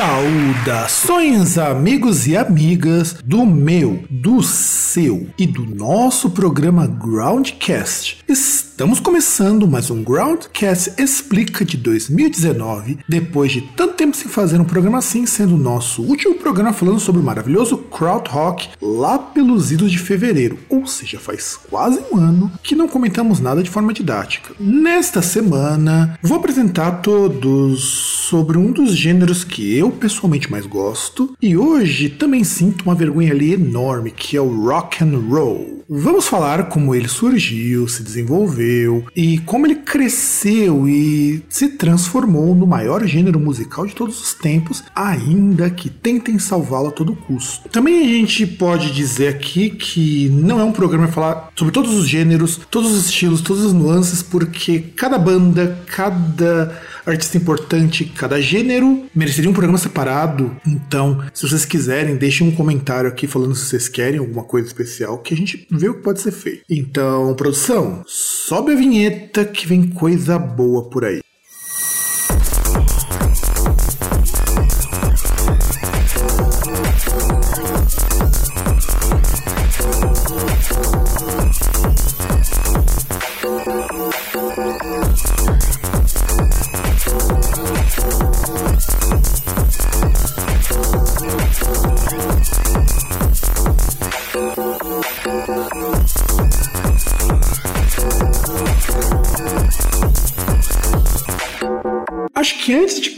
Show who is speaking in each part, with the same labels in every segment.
Speaker 1: Saudações, amigos e amigas do meu, do seu e do nosso programa Groundcast. Estamos começando mais um Groundcast Explica de 2019, depois de tanto tempo sem fazer um programa assim, sendo o nosso último programa falando sobre o maravilhoso Krautrock lá pelos idos de fevereiro, ou seja, faz quase um ano que não comentamos nada de forma didática. Nesta semana, vou apresentar todos sobre um dos gêneros que eu pessoalmente mais gosto e hoje também sinto uma vergonha ali enorme que é o rock and roll. Vamos falar como ele surgiu, se desenvolveu e como ele cresceu e se transformou no maior gênero musical de todos os tempos, ainda que tentem salvá-lo a todo custo. Também a gente pode dizer aqui que não é um programa falar sobre todos os gêneros, todos os estilos, todas as nuances, porque cada banda, cada artista importante, cada gênero mereceria um programa separado. Então, se vocês quiserem, deixem um comentário aqui falando se vocês querem alguma coisa especial que a gente vê o que pode ser feito. Então, produção, sobe a vinheta que vem coisa boa por aí.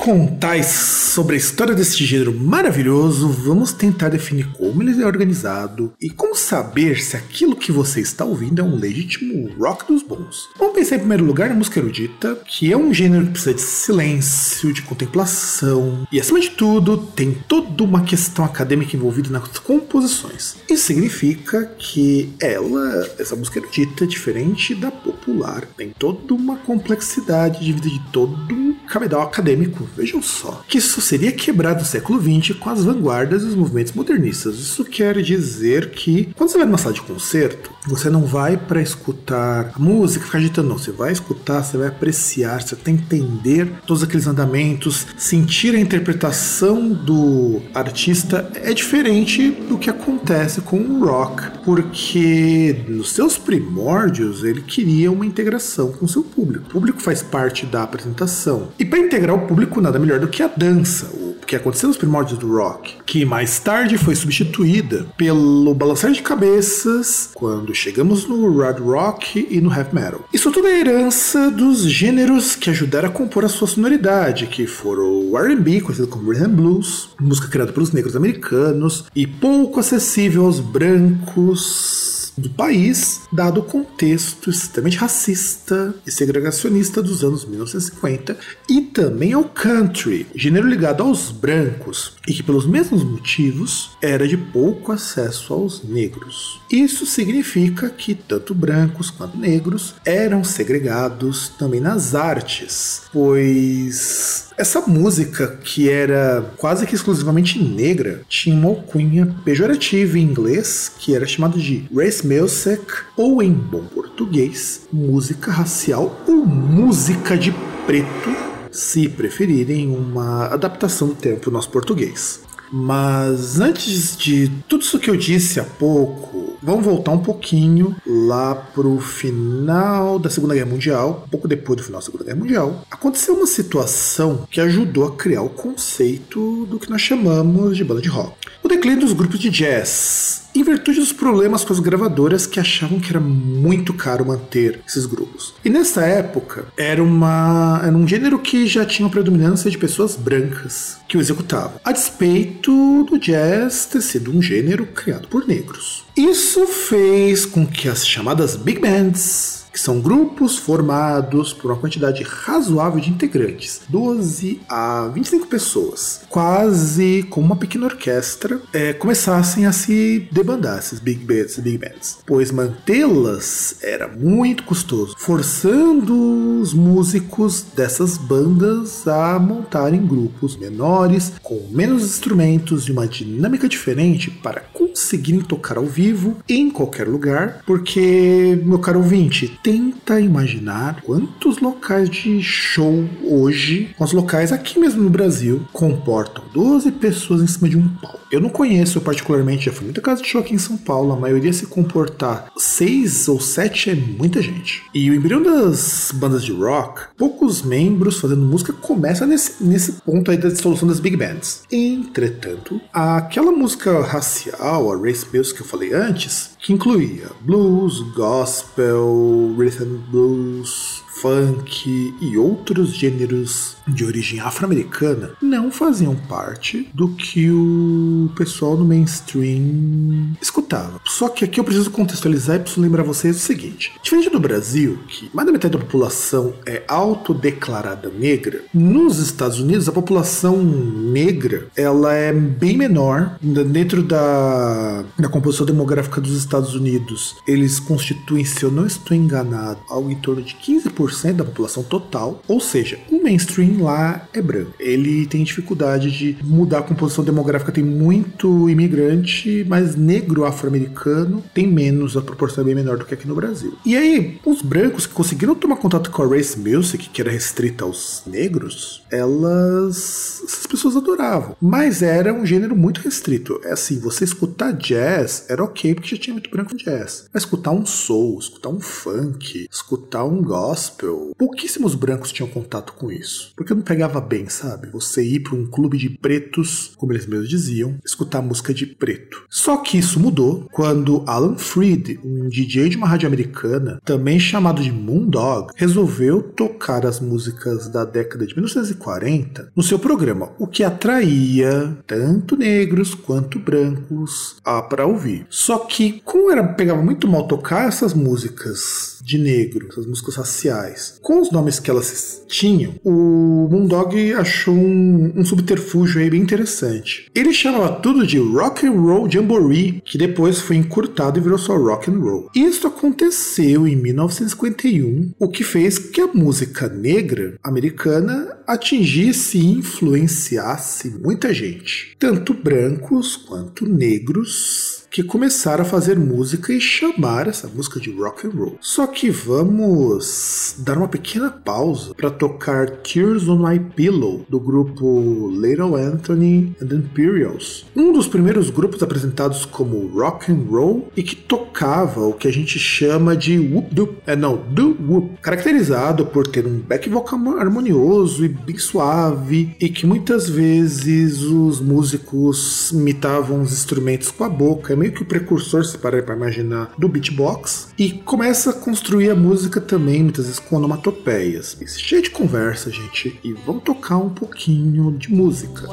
Speaker 1: Contar sobre a história desse gênero maravilhoso, vamos tentar definir como ele é organizado e como saber se aquilo que você está ouvindo é um legítimo rock dos bons. Vamos pensar em primeiro lugar na música erudita, que é um gênero que precisa de silêncio, de contemplação e, acima de tudo, tem toda uma questão acadêmica envolvida nas composições. Isso significa que ela, essa música erudita, é diferente da popular, tem toda uma complexidade de vida de todo um cabedal acadêmico, vejam só, que isso seria quebrado no século XX com as vanguardas e os movimentos modernistas. Isso quer dizer que, quando você vai numa sala de concerto, você não vai para escutar a música, ficar agitando, não. Você vai escutar, você vai apreciar, você tem que entender todos aqueles andamentos, sentir a interpretação do artista é diferente do que acontece com o rock, porque nos seus primórdios ele queria uma integração com o seu público. O público faz parte da apresentação. E para integrar o público, nada melhor do que a dança, o que aconteceu nos primórdios do rock, que mais tarde foi substituída pelo balançar de cabeças quando chegamos no hard rock e no heavy metal. Isso tudo é herança dos gêneros que ajudaram a compor a sua sonoridade, que foram o R&B, conhecido como rhythm blues, música criada pelos negros americanos e pouco acessível aos brancos do país, dado o contexto extremamente racista e segregacionista dos anos 1950, e também ao country, gênero ligado aos brancos, e que pelos mesmos motivos era de pouco acesso aos negros. Isso significa que tanto brancos quanto negros eram segregados também nas artes, pois essa música, que era quase que exclusivamente negra, tinha uma alcunha pejorativa em inglês, que era chamada de race music, ou em bom português, música racial ou música de preto se preferirem uma adaptação do tempo nosso português. Mas antes de tudo isso que eu disse há pouco, vamos voltar um pouquinho lá pro final da Segunda Guerra Mundial, pouco depois do final da Segunda Guerra Mundial. Aconteceu uma situação que ajudou a criar o conceito do que nós chamamos de banda de rock. O declínio dos grupos de jazz, em virtude dos problemas com as gravadoras que achavam que era muito caro manter esses grupos. E nessa época era, uma, era um gênero que já tinha uma predominância de pessoas brancas que o executavam, a despeito do jazz ter sido um gênero criado por negros. Isso fez com que as chamadas big bands que são grupos formados por uma quantidade razoável de integrantes, 12 a 25 pessoas, quase como uma pequena orquestra, é, começassem a se debandar, big bands, big bands, pois mantê-las era muito custoso, forçando os músicos dessas bandas a montarem grupos menores, com menos instrumentos e uma dinâmica diferente para conseguirem tocar ao vivo em qualquer lugar, porque, meu caro ouvinte, tenta imaginar quantos locais de show hoje, os locais aqui mesmo no Brasil, comportam 12 pessoas em cima de um palco. Eu não conheço particularmente, já fui muita casa de show aqui em São Paulo, a maioria se comportar 6 ou 7 é muita gente. E o embrião das bandas de rock, poucos membros fazendo música começa nesse, nesse ponto aí da dissolução das big bands. Entretanto, aquela música racial, a race music que eu falei antes, que incluía blues, gospel, rhythm blues, funk e outros gêneros de origem afro-americana não faziam parte do que o pessoal no mainstream escutava. Só que aqui eu preciso contextualizar e preciso lembrar vocês o seguinte: diferente do Brasil, que mais da metade da população é autodeclarada negra, nos Estados Unidos a população negra ela é bem menor dentro da, da composição demográfica dos Estados Unidos. Eles constituem, se eu não estou enganado, algo em torno de 15% da população total, ou seja, o mainstream lá é branco. Ele tem dificuldade de mudar a composição demográfica, tem muito imigrante, mas negro afro-americano tem menos, a proporção é bem menor do que aqui no Brasil. E aí, os brancos que conseguiram tomar contato com a race music, que era restrita aos negros, elas. essas pessoas adoravam. Mas era um gênero muito restrito. É assim, você escutar jazz era ok, porque já tinha muito branco jazz. Mas escutar um soul, escutar um funk, escutar um gospel, pouquíssimos brancos tinham contato com isso. Porque não pegava bem, sabe? Você ir para um clube de pretos, como eles mesmos diziam, escutar música de preto. Só que isso mudou quando Alan Freed, um DJ de uma rádio americana, também chamado de Moondog, resolveu tocar as músicas da década de 1940 no seu programa, o que atraía tanto negros quanto brancos para ouvir. Só que, como era pegava muito mal tocar essas músicas de negro, essas músicas raciais, com os nomes que elas tinham, o Moondog achou um, um subterfúgio aí bem interessante. Ele chamava tudo de Rock and Roll Jamboree, que depois foi encurtado e virou só Rock and Roll. Isso aconteceu em 1951, o que fez que a música negra americana atingisse e influenciasse muita gente, tanto brancos quanto negros que começaram a fazer música e chamar essa música de rock and roll. Só que vamos dar uma pequena pausa para tocar Tears on My Pillow do grupo Little Anthony and Imperials, um dos primeiros grupos apresentados como rock and roll e que tocava o que a gente chama de whoop doop, é não, do whoop, caracterizado por ter um back vocal harmonioso e bem suave e que muitas vezes os músicos imitavam os instrumentos com a boca meio que o precursor, se parar para imaginar, do beatbox, e começa a construir a música também, muitas vezes com onomatopeias. Cheio de conversa, gente, e vamos tocar um pouquinho de música.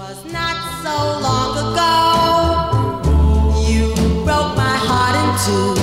Speaker 1: Tears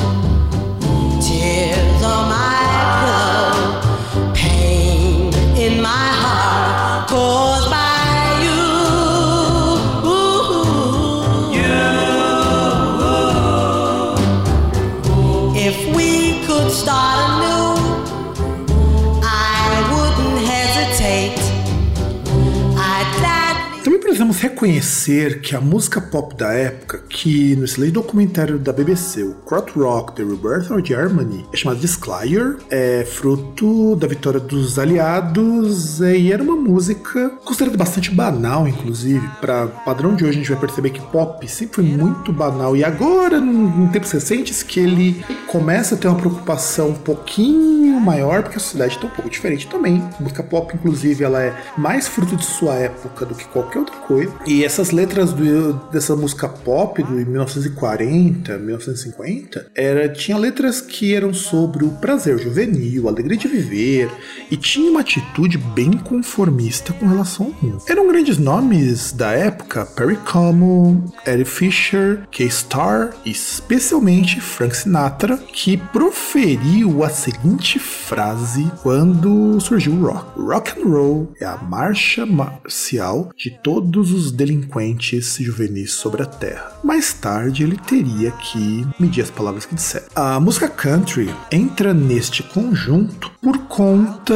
Speaker 1: reconhecer que a música pop da época, que no excelente documentário da BBC, o Rock The Rebirth of Germany, é chamada de Skyer, é fruto da vitória dos aliados é, e era uma música considerada bastante banal, inclusive. Para padrão de hoje, a gente vai perceber que pop sempre foi muito banal e agora, em tempos recentes, que ele começa a ter uma preocupação um pouquinho maior, porque a sociedade está um pouco diferente também. A música pop, inclusive, ela é mais fruto de sua época do que qualquer outra coisa. E essas letras do, dessa música pop do 1940, 1950, era, tinha letras que eram sobre o prazer juvenil, a alegria de viver, e tinha uma atitude bem conformista com relação ao mundo. Eram grandes nomes da época, Perry Como, Eddie Fisher, K-Star e especialmente Frank Sinatra, que proferiu a seguinte frase quando surgiu o rock. Rock and roll é a marcha marcial de todos os delinquentes juvenis sobre a terra. Mais tarde ele teria que medir as palavras que disseram. A música country entra neste conjunto por conta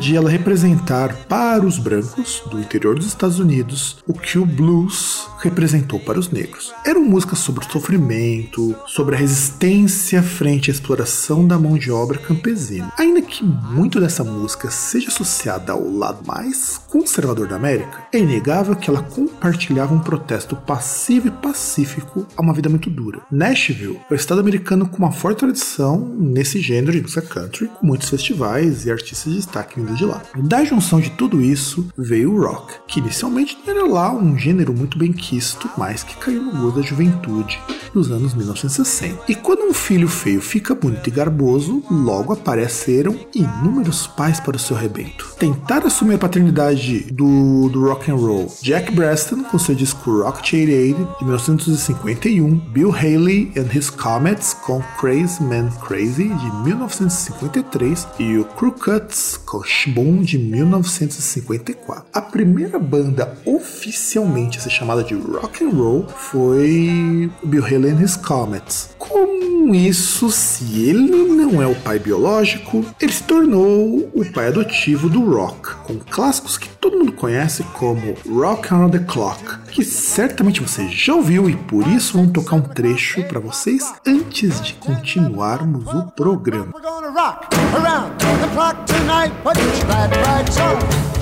Speaker 1: de ela representar para os brancos do interior dos Estados Unidos o que o blues representou para os negros. Eram músicas sobre o sofrimento, sobre a resistência frente à exploração da mão de obra campesina. Ainda que muito dessa música seja associada ao lado mais conservador da América, é inegável que ela compartilhava um protesto passivo e pacífico a uma vida muito dura. Nashville é o estado americano com uma forte tradição nesse gênero de música country, com muitos festivais e artistas de destaque vindo de lá. Da junção de tudo isso veio o rock, que inicialmente era lá um gênero muito bem quisto, mas que caiu no gosto da juventude dos anos 1960. E quando um filho feio fica bonito e garboso, logo apareceram inúmeros pais para o seu rebento. Tentaram assumir a paternidade do, do rock and roll Jack Braston com seu disco Rock 88 de 1951, Bill Haley and His Comets com Crazy Man Crazy de 1953 e o Crew Cuts com Shboom de 1954. A primeira banda oficialmente a ser chamada de rock and roll foi Bill Haley and His Comets. Com isso, se ele não é o pai biológico, ele se tornou o pai adotivo do rock, com clássicos que todo mundo conhece como Rock Around the Clock, que certamente você já ouviu e por isso vamos tocar um trecho para vocês antes de continuarmos o programa.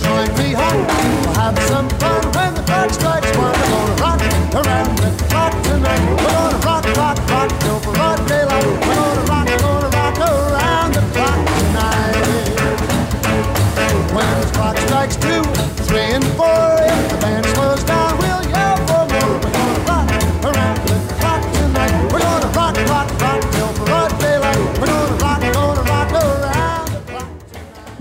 Speaker 1: Join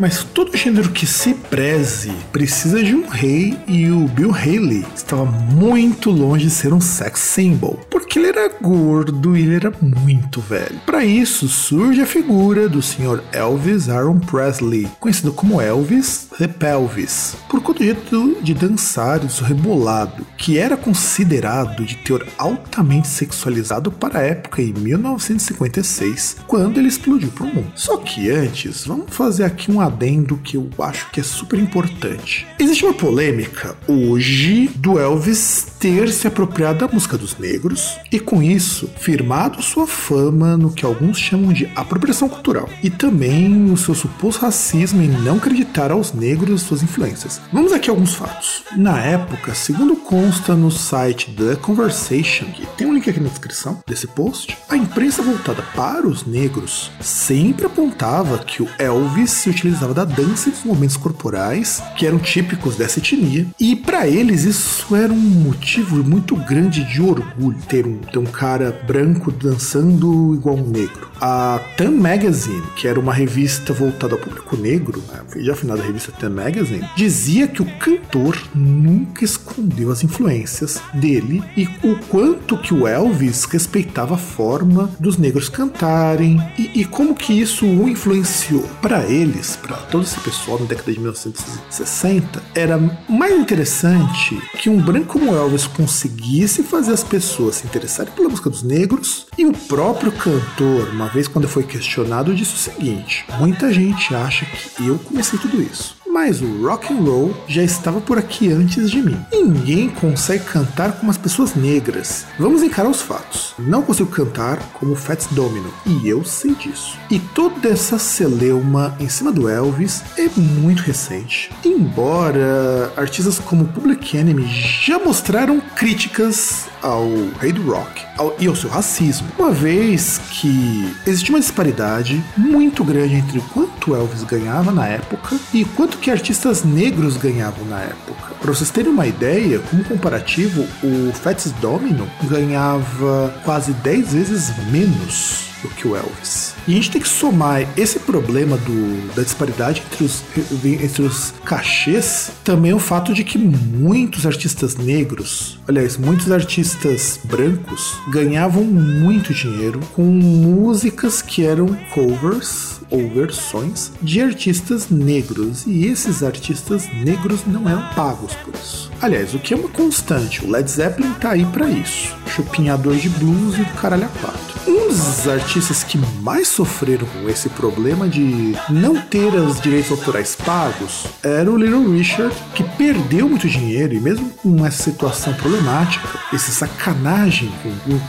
Speaker 1: Mas todo gênero que se preze precisa de um rei e o Bill Haley estava muito longe de ser um sex symbol, porque ele era gordo e ele era muito velho. Para isso surge a figura do Sr. Elvis Aaron Presley, conhecido como Elvis the Pelvis, por conta do jeito de dançar e do seu rebolado, que era considerado de teor altamente sexualizado para a época em 1956, quando ele explodiu para o mundo. Só que antes, vamos fazer aqui um adendo que eu acho que é super importante. Existe uma polêmica hoje do Elvis ter se apropriado da música dos negros e, com isso, firmado sua fama no que alguns chamam de apropriação cultural e também o seu suposto racismo em não acreditar aos negros suas influências. Vamos aqui a alguns fatos. Na época, segundo consta no site The Conversation, que tem um link aqui na descrição desse post, a imprensa voltada para os negros sempre apontava que o Elvis se utilizava da dança e dos movimentos corporais que eram típicos dessa etnia, e para eles isso era um motivo muito grande de orgulho ter um, ter um cara branco dançando igual um negro. A Time Magazine, que era uma revista voltada ao público negro, né, já final da revista Time Magazine, dizia que o cantor nunca escondeu as influências dele e o quanto que o Elvis respeitava a forma dos negros cantarem e, e como que isso o influenciou. Para eles, para todo esse pessoal na década de 1960, era mais interessante que um branco como Elvis conseguisse fazer as pessoas se interessarem pela música dos negros e o próprio cantor, uma vez quando foi questionado, disse o seguinte: muita gente acha que eu comecei tudo isso mas o rock and roll já estava por aqui antes de mim. Ninguém consegue cantar como as pessoas negras. Vamos encarar os fatos. Não consigo cantar como Fats Domino, e eu sei disso. E toda essa celeuma em cima do Elvis é muito recente. Embora artistas como Public Enemy já mostraram críticas ao rei do rock ao, e ao seu racismo, uma vez que existe uma disparidade muito grande entre quanto Elvis ganhava na época e quanto que artistas negros ganhavam na época. Para vocês terem uma ideia, como comparativo, o Fats Domino ganhava quase 10 vezes menos do que o Elvis. E a gente tem que somar esse problema do, da disparidade entre os, entre os cachês também o fato de que muitos artistas negros, aliás, muitos artistas brancos, ganhavam muito dinheiro com músicas que eram covers ou versões de artistas negros, e esses artistas negros não eram pagos por isso. Aliás, o que é uma constante, o Led Zeppelin tá aí para isso. Chupinhador de blues e do caralho a quatro. Um dos artistas que mais sofreram com esse problema de não ter os direitos autorais pagos era o Little Richard, que perdeu muito dinheiro e mesmo com essa situação problemática, esse sacanagem,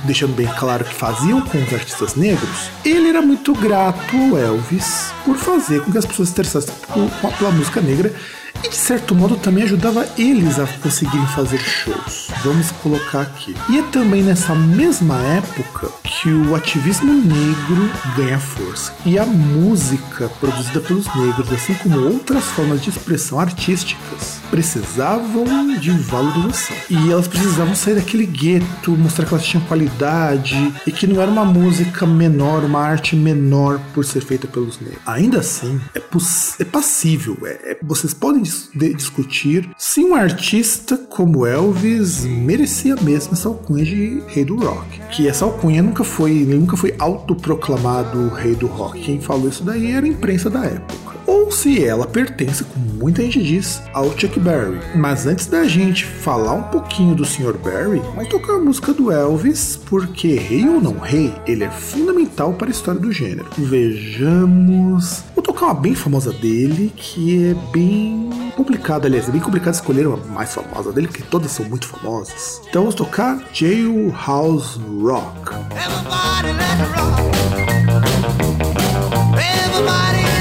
Speaker 1: deixando bem claro que faziam com os artistas negros, ele era muito grato ao Elvis por fazer com que as pessoas se interessassem pela música negra e de certo modo também ajudava eles a conseguirem fazer shows. Vamos colocar aqui. E é também nessa mesma época que o ativismo negro ganha força. E a música produzida pelos negros, assim como outras formas de expressão artísticas, precisavam de valorização. E elas precisavam sair daquele gueto, mostrar que elas tinham qualidade e que não era uma música menor, uma arte menor por ser feita pelos negros. Ainda assim, é, é passível. É, é, vocês podem dis discutir se um artista como Elvis merecia mesmo essa alcunha de rei do rock. Que essa alcunha nunca foi, nunca foi autoproclamado rei do rock. Quem falou isso daí era a imprensa da época se ela pertence, como muita gente diz, ao Chuck Berry. Mas antes da gente falar um pouquinho do Sr. Berry, vamos tocar a música do Elvis, porque rei ou não rei, ele é fundamental para a história do gênero. Vejamos. Vou tocar uma bem famosa dele, que é bem complicado, aliás, é bem complicado escolher uma mais famosa dele, porque todas são muito famosas. Então vamos tocar Jailhouse Rock. Everybody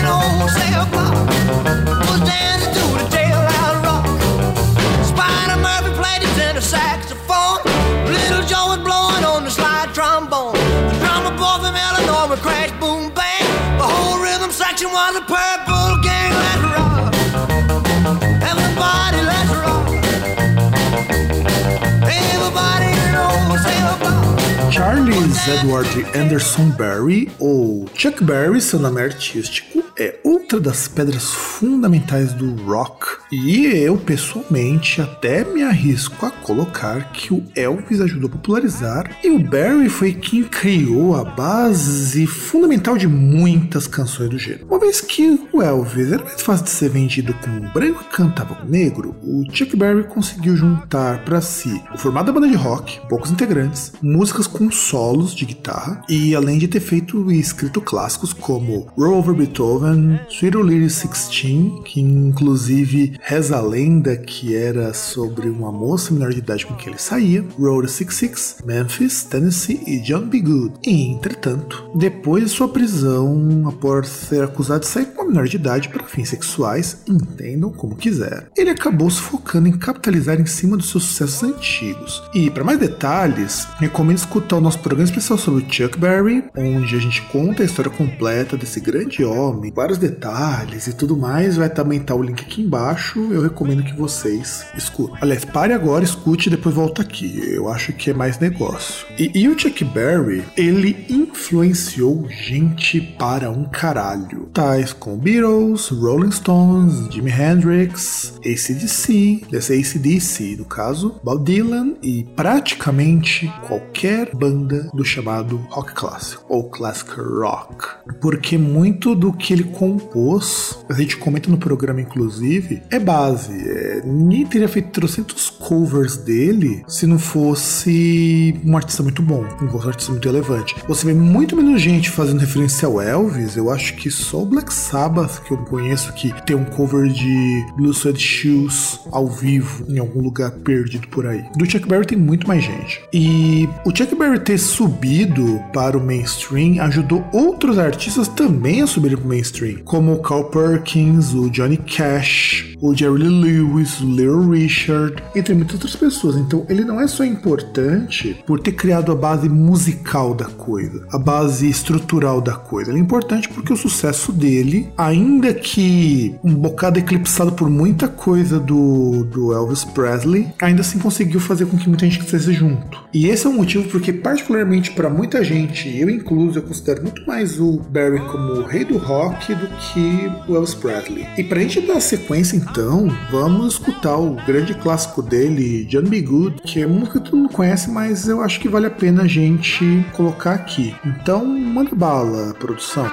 Speaker 1: Charles Edward Anderson Barry, ou Chuck Berry, seu nome artístico, é outra das pedras fundamentais do rock. E eu, pessoalmente, até me arrisco a colocar que o Elvis ajudou a popularizar e o Barry foi quem criou a base fundamental de muitas canções do gênero. Uma vez que o Elvis era mais fácil de ser vendido como um branco que cantava com negro, o Chuck Berry conseguiu juntar para si o formato da banda de rock, poucos integrantes, músicas com solos de guitarra e além de ter feito e escrito clássicos como Roll Over Beethoven, Sweet Little Sixteen, que inclusive reza a lenda que era sobre uma moça menor de idade com quem ele saía, Road 66, Memphis, Tennessee e John B. Good. E, entretanto, depois de sua prisão, após ser acusado de sair com uma menor de idade para fins sexuais, entendam como quiser, ele acabou se focando em capitalizar em cima dos seus sucessos antigos. E, para mais detalhes, recomendo escutar o nosso programa especial sobre Chuck Berry, onde a gente conta a história completa desse grande homem, vários detalhes e tudo mais. Vai também estar o link aqui embaixo. Eu recomendo que vocês escutem. Aliás, pare agora, escute e depois volta aqui. Eu acho que é mais negócio. E, e o Chuck Berry, ele influenciou gente para um caralho. Tais como Beatles, Rolling Stones, Jimi Hendrix, ACDC, desse ACDC no caso, Bob Dylan e praticamente qualquer banda do chamado rock clássico ou classic rock. Porque muito do que ele compôs, a gente comenta no programa inclusive, é base. É, ninguém teria feito trocentos covers dele se não fosse um artista muito bom, um artista muito relevante. Você vê muito menos gente fazendo referência ao Elvis, eu acho que só o Black Sabbath que eu conheço que tem um cover de Blue Sweat Shoes ao vivo em algum lugar perdido por aí. Do Chuck Berry tem muito mais gente. E o Chuck Berry ter subido para o mainstream ajudou outros artistas também a subirem para o mainstream, como o Carl Perkins, o Johnny Cash, o Jerry Lewis, o Little Richard, entre muitas outras pessoas. Então ele não é só importante por ter criado a base musical da coisa, a base estrutural da coisa. Ele é importante porque o sucesso dele, ainda que um bocado eclipsado por muita coisa do, do Elvis Presley, ainda assim conseguiu fazer com que muita gente estivesse junto. E esse é o motivo porque, particularmente para muita gente, eu incluso, eu considero muito mais o Barry como o rei do rock do que o Elvis Presley. E pra gente dar sequência, então, vamos escutar o grande clássico dele, John Be Good, que é música que todo mundo conhece, mas eu acho que vale a pena a gente colocar aqui. Então, manda bala, produção.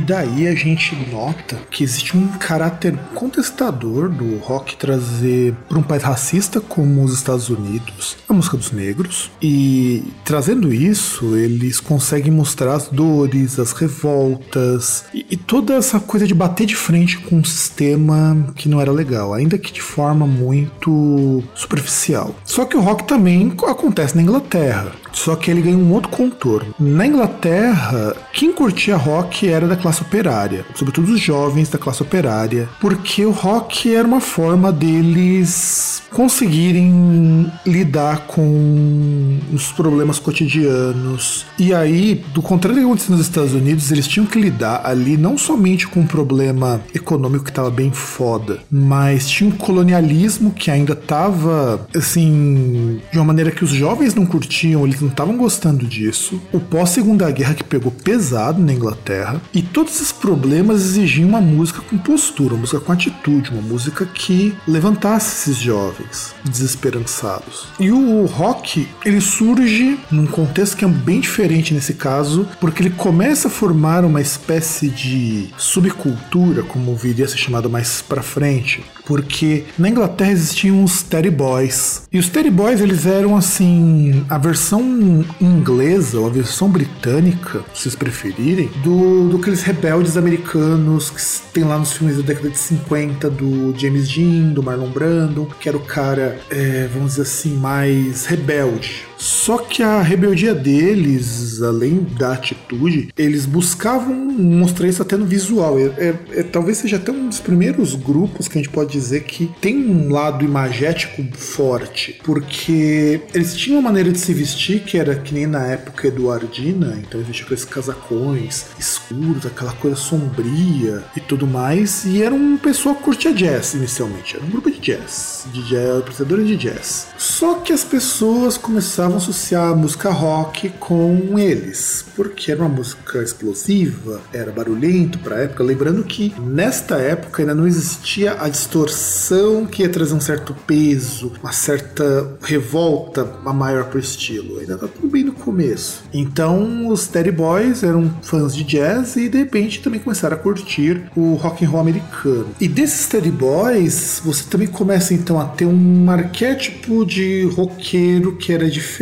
Speaker 1: E daí a gente nota que existe um caráter contestador do rock trazer para um país racista como os Estados Unidos a música dos negros. E trazendo isso, eles conseguem mostrar as dores, as revoltas e, e toda essa coisa de bater de frente com um sistema que não era legal, ainda que de forma muito superficial. Só que o rock também acontece na Inglaterra. Só que ele ganha um outro contorno. Na Inglaterra, quem curtia rock era da classe operária, sobretudo os jovens da classe operária, porque o rock era uma forma deles conseguirem lidar com os problemas cotidianos. E aí, do contrário do que aconteceu nos Estados Unidos, eles tinham que lidar ali não somente com um problema econômico que estava bem foda, mas tinha um colonialismo que ainda estava, assim, de uma maneira que os jovens não curtiam, eles não estavam gostando disso. O pós-segunda guerra que pegou pesado na Inglaterra. E todos esses problemas exigiam uma música com postura, uma música com atitude, uma música que levantasse esses jovens desesperançados. E o rock, ele surge num contexto que é bem diferente nesse caso, porque ele começa a formar uma espécie de subcultura, como viria a ser chamado mais para frente, porque na Inglaterra existiam os Teddy Boys. E os Teddy Boys, eles eram assim, a versão inglesa ou a versão britânica, se vocês preferirem, do, do aqueles rebeldes americanos que tem lá nos filmes da década de 50 do James Dean, do Marlon Brando, que era o cara, é, vamos dizer assim, mais rebelde. Só que a rebeldia deles, além da atitude, eles buscavam mostrar isso até no visual. É, é, é, talvez seja até um dos primeiros grupos que a gente pode dizer que tem um lado imagético forte, porque eles tinham uma maneira de se vestir que era que nem na época eduardina, então existia aqueles casacões escuros, aquela coisa sombria e tudo mais, e era um pessoal que curtia jazz inicialmente, era um grupo de jazz, de jazz, apreciadores de jazz. Só que as pessoas começavam a associar a música rock com eles, porque era uma música explosiva, era barulhento para a época, lembrando que nesta época ainda não existia a distorção que ia trazer um certo peso, uma certa revolta a maior pro estilo, ainda tá tudo bem no começo. Então os Teddy Boys eram fãs de jazz e de repente também começaram a curtir o rock and roll americano. E desses Teddy Boys, você também começa então a ter um arquétipo de roqueiro que era diferente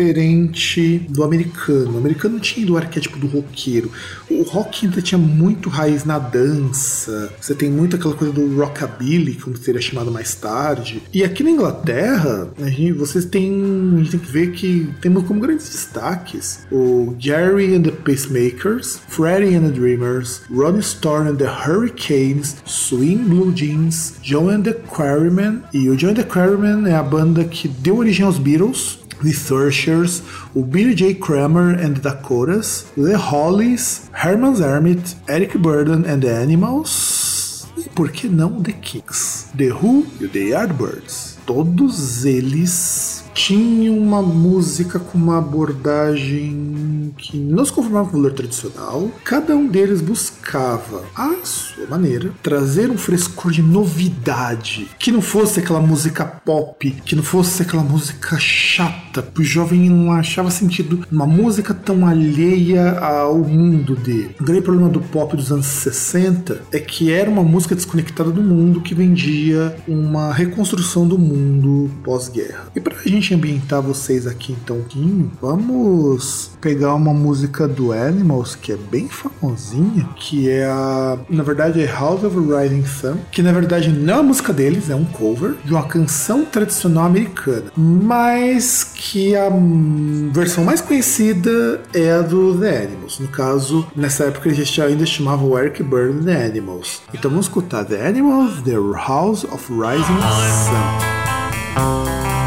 Speaker 1: do americano. O americano tinha do arquétipo do roqueiro. O rock ainda tinha muito raiz na dança. Você tem muito aquela coisa do rockabilly, como seria chamado mais tarde. E aqui na Inglaterra, a gente, vocês têm, a gente tem que ver que temos como grandes destaques o Jerry and the Pacemakers, Freddie and the Dreamers, Ronnie Storm and the Hurricanes, Swing Blue Jeans, John and the Quarrymen. E o John and the Quarrymen é a banda que deu origem aos Beatles, The Searchers, o Billy J. Kramer and the Dakotas, The Hollies, Herman's Hermit, Eric Burden and the Animals, e por que não The Kings, The Who e The Yardbirds. Todos eles tinham uma música com uma abordagem em que não se conformava com o valor tradicional, cada um deles buscava, à sua maneira, trazer um frescor de novidade, que não fosse aquela música pop, que não fosse aquela música chata, o jovem não achava sentido uma música tão alheia ao mundo dele. O grande problema do pop dos anos 60 é que era uma música desconectada do mundo que vendia uma reconstrução do mundo pós-guerra. E pra gente ambientar vocês aqui então, vamos pegar uma música do Animals que é bem famosinha, que é a, na verdade, é House of Rising Sun, que na verdade não é a música deles, é um cover de uma canção tradicional americana, mas que a versão mais conhecida é a do The Animals. No caso, nessa época eles ainda chamavam Eric Burn The Animals. Então vamos escutar The Animals, The House of Rising Sun.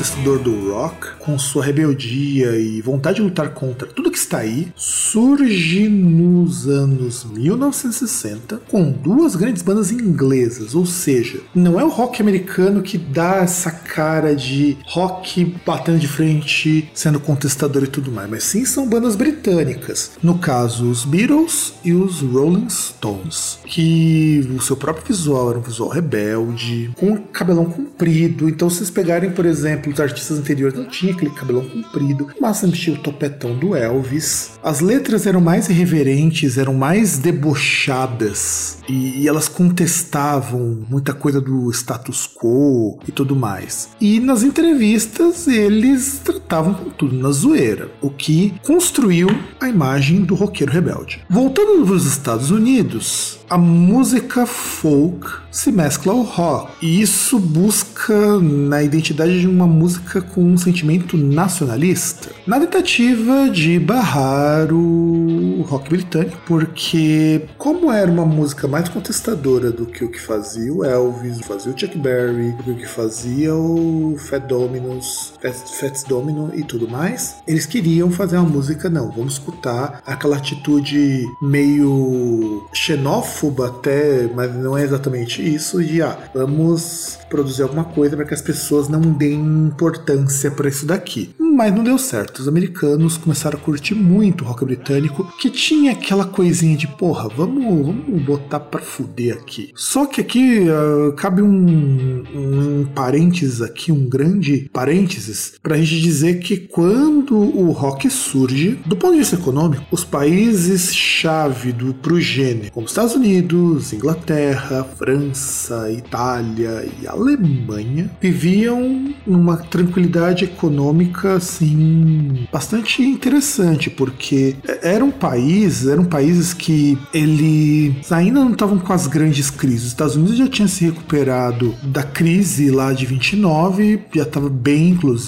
Speaker 1: Contestador do rock, com sua rebeldia e vontade de lutar contra tudo que está aí, surge nos anos 1960 com duas grandes bandas inglesas, ou seja, não é o rock americano que dá essa cara de rock batendo de frente, sendo contestador e tudo mais, mas sim são bandas britânicas. No caso, os Beatles e os Rolling Stones, que o seu próprio visual era um visual rebelde, com cabelão comprido. Então, se vocês pegarem, por exemplo, os artistas anteriores não tinha aquele cabelão comprido, mas sempre tinha o topetão do Elvis. As letras eram mais irreverentes, eram mais debochadas e, e elas contestavam muita coisa do status quo e tudo mais. E nas entrevistas eles tratavam com tudo na zoeira, o que construiu a imagem do roqueiro rebelde. Voltando para os Estados Unidos, a música folk se mescla ao rock. E isso busca na identidade de uma música com um sentimento nacionalista, na tentativa de barrar o rock britânico, porque como era uma música mais contestadora do que o que fazia o Elvis, fazia o Chuck Berry, do que fazia o Fat Dominos, Fats Domino e tudo mais, eles queriam fazer uma música, não, vamos escutar aquela atitude meio xenófoba até, mas não é exatamente isso, de ah, vamos produzir alguma coisa para que as pessoas não deem importância para isso daqui. Mas não deu certo. Os americanos começaram a curtir muito o rock britânico, que tinha aquela coisinha de porra, vamos, vamos botar pra fuder aqui. Só que aqui uh, cabe um, um, parênteses aqui, um grande parênteses, pra gente dizer que quando o rock surge, do ponto de vista econômico, os países chave do, pro gênero, como Estados Unidos, Inglaterra, França, Itália e Alemanha, viviam numa tranquilidade econômica assim bastante interessante, porque eram países, eram países que eles ainda não estavam com as grandes crises. Os Estados Unidos já tinha se recuperado da crise lá de 29, já estava bem inclusive.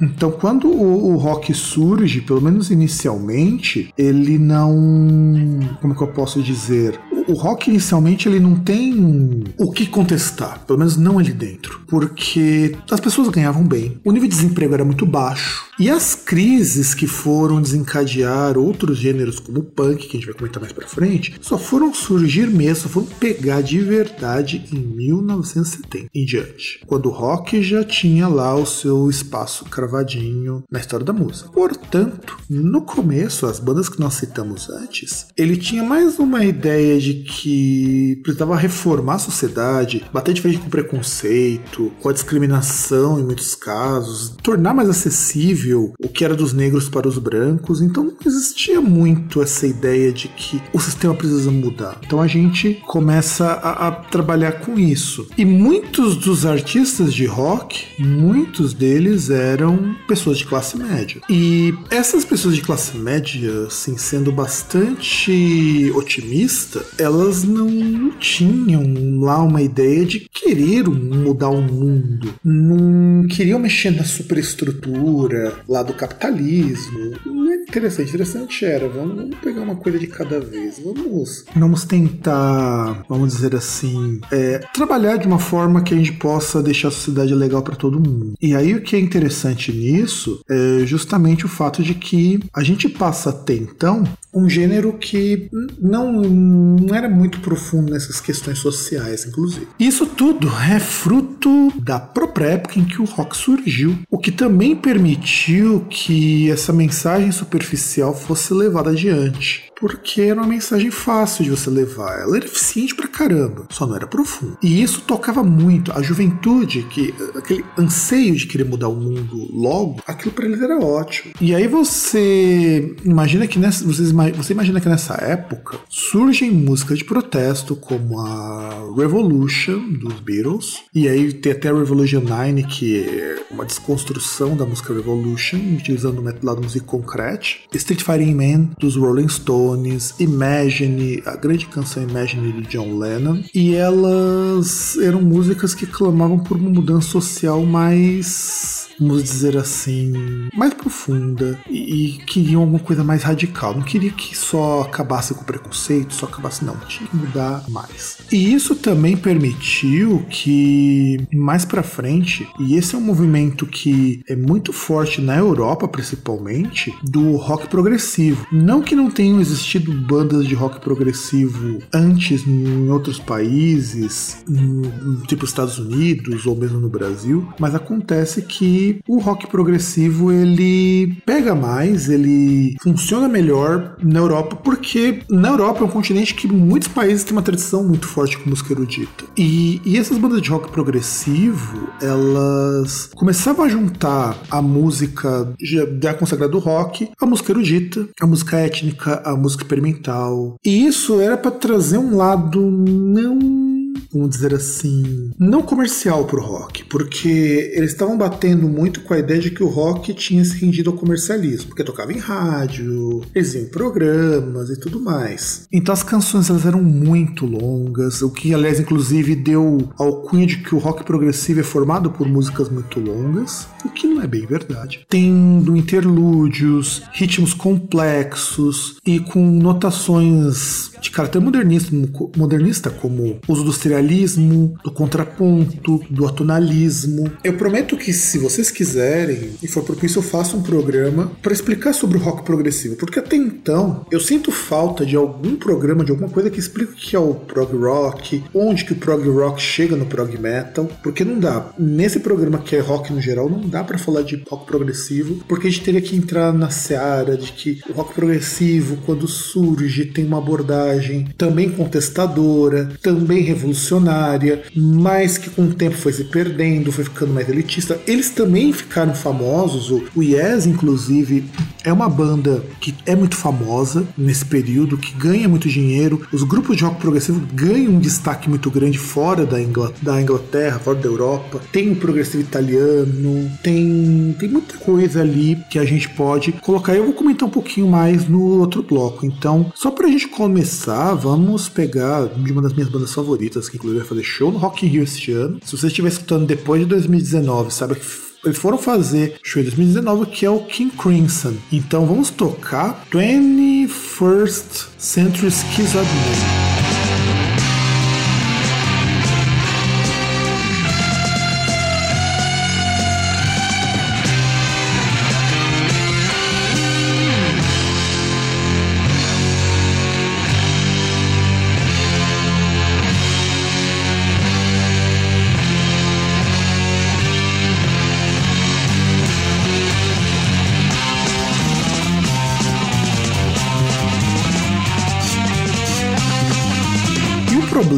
Speaker 1: Então, quando o, o rock surge, pelo menos inicialmente, ele não, como que eu posso dizer, o rock inicialmente ele não tem o que contestar, pelo menos não ali dentro, porque as pessoas ganhavam bem, o nível de desemprego era muito baixo, e as crises que foram desencadear outros gêneros como o punk, que a gente vai comentar mais para frente, só foram surgir mesmo, só foram pegar de verdade em 1970 em diante, quando o rock já tinha lá o seu espaço cravadinho na história da música. Portanto, no começo, as bandas que nós citamos antes, ele tinha mais uma ideia de que precisava reformar a sociedade, bater de frente com o preconceito, com a discriminação em muitos casos, tornar mais acessível o que era dos negros para os brancos, então não existia muito essa ideia de que o sistema precisa mudar. Então a gente começa a, a trabalhar com isso. E muitos dos artistas de rock, muitos deles eram pessoas de classe média. E essas pessoas de classe média, assim, sendo bastante otimista, elas elas não tinham lá uma ideia de querer mudar o mundo, não queriam mexer na superestrutura lá do capitalismo. Não é interessante, interessante era, vamos, vamos pegar uma coisa de cada vez, vamos, vamos tentar, vamos dizer assim, é, trabalhar de uma forma que a gente possa deixar a sociedade legal para todo mundo. E aí o que é interessante nisso é justamente o fato de que a gente passa até então um gênero que não, não era muito profundo nessas questões sociais, inclusive. Isso tudo é fruto da própria época em que o rock surgiu, o que também permitiu que essa mensagem superficial fosse levada adiante porque era uma mensagem fácil de você levar. Ela era eficiente pra caramba, só não era profunda. E isso tocava muito a juventude, que aquele anseio de querer mudar o mundo logo, aquilo para eles era ótimo. E aí você imagina que nessa, vocês, você imagina que nessa época surgem músicas de protesto como a Revolution dos Beatles, e aí tem até a Revolution 9, que é uma desconstrução da música Revolution, utilizando o método música concrete, Street Fighting Man dos Rolling Stones Imagine, a grande canção Imagine de John Lennon, e elas eram músicas que clamavam por uma mudança social mais vamos dizer assim, mais profunda e, e queriam alguma coisa mais radical. Não queria que só acabasse com o preconceito, só acabasse, não. Tinha que mudar mais. E isso também permitiu que mais para frente, e esse é um movimento que é muito forte na Europa, principalmente, do rock progressivo. Não que não tenham existido bandas de rock progressivo antes em outros países, tipo Estados Unidos ou mesmo no Brasil, mas acontece que o rock progressivo ele pega mais, ele funciona melhor na Europa, porque na Europa é um continente que muitos países têm uma tradição muito forte com música erudita. E, e essas bandas de rock progressivo, elas começavam a juntar a música já consagrada do rock, a música erudita, a música étnica, a música experimental. E isso era para trazer um lado não vamos dizer assim, não comercial pro rock, porque eles estavam batendo muito com a ideia de que o rock tinha se rendido ao comercialismo, porque tocava em rádio, eles iam em programas e tudo mais. Então as canções elas eram muito longas, o que aliás inclusive deu ao cunho de que o rock progressivo é formado por músicas muito longas, o que não é bem verdade. Tendo interlúdios, ritmos complexos e com notações de caráter modernista, modernista como uso do serialismo, do contraponto, do atonalismo. Eu prometo que se vocês quiserem e for propício, eu faço um programa para explicar sobre o rock progressivo, porque até então eu sinto falta de algum programa, de alguma coisa que explique o que é o prog rock, onde que o prog rock chega no prog metal, porque não dá. Nesse programa que é rock no geral, não dá para falar de rock progressivo, porque a gente teria que entrar na seara de que o rock progressivo, quando surge, tem uma abordagem também contestadora, também revolucionária, mas que com o tempo foi se perdendo, foi ficando mais elitista. Eles também ficaram famosos, o Yes, inclusive, é uma banda que é muito famosa nesse período, que ganha muito dinheiro. Os grupos de rock progressivo ganham um destaque muito grande fora da, Ingl da Inglaterra, fora da Europa. Tem o progressivo italiano, tem, tem muita coisa ali que a gente pode colocar. Eu vou comentar um pouquinho mais no outro bloco. Então, só pra gente começar vamos pegar de uma das minhas bandas favoritas, que inclusive vai fazer show no Rock in Rio este ano. Se você estiver escutando depois de 2019, sabe que eles foram fazer show em 2019, que é o King Crimson. Então vamos tocar 21st Century Schizophrenia.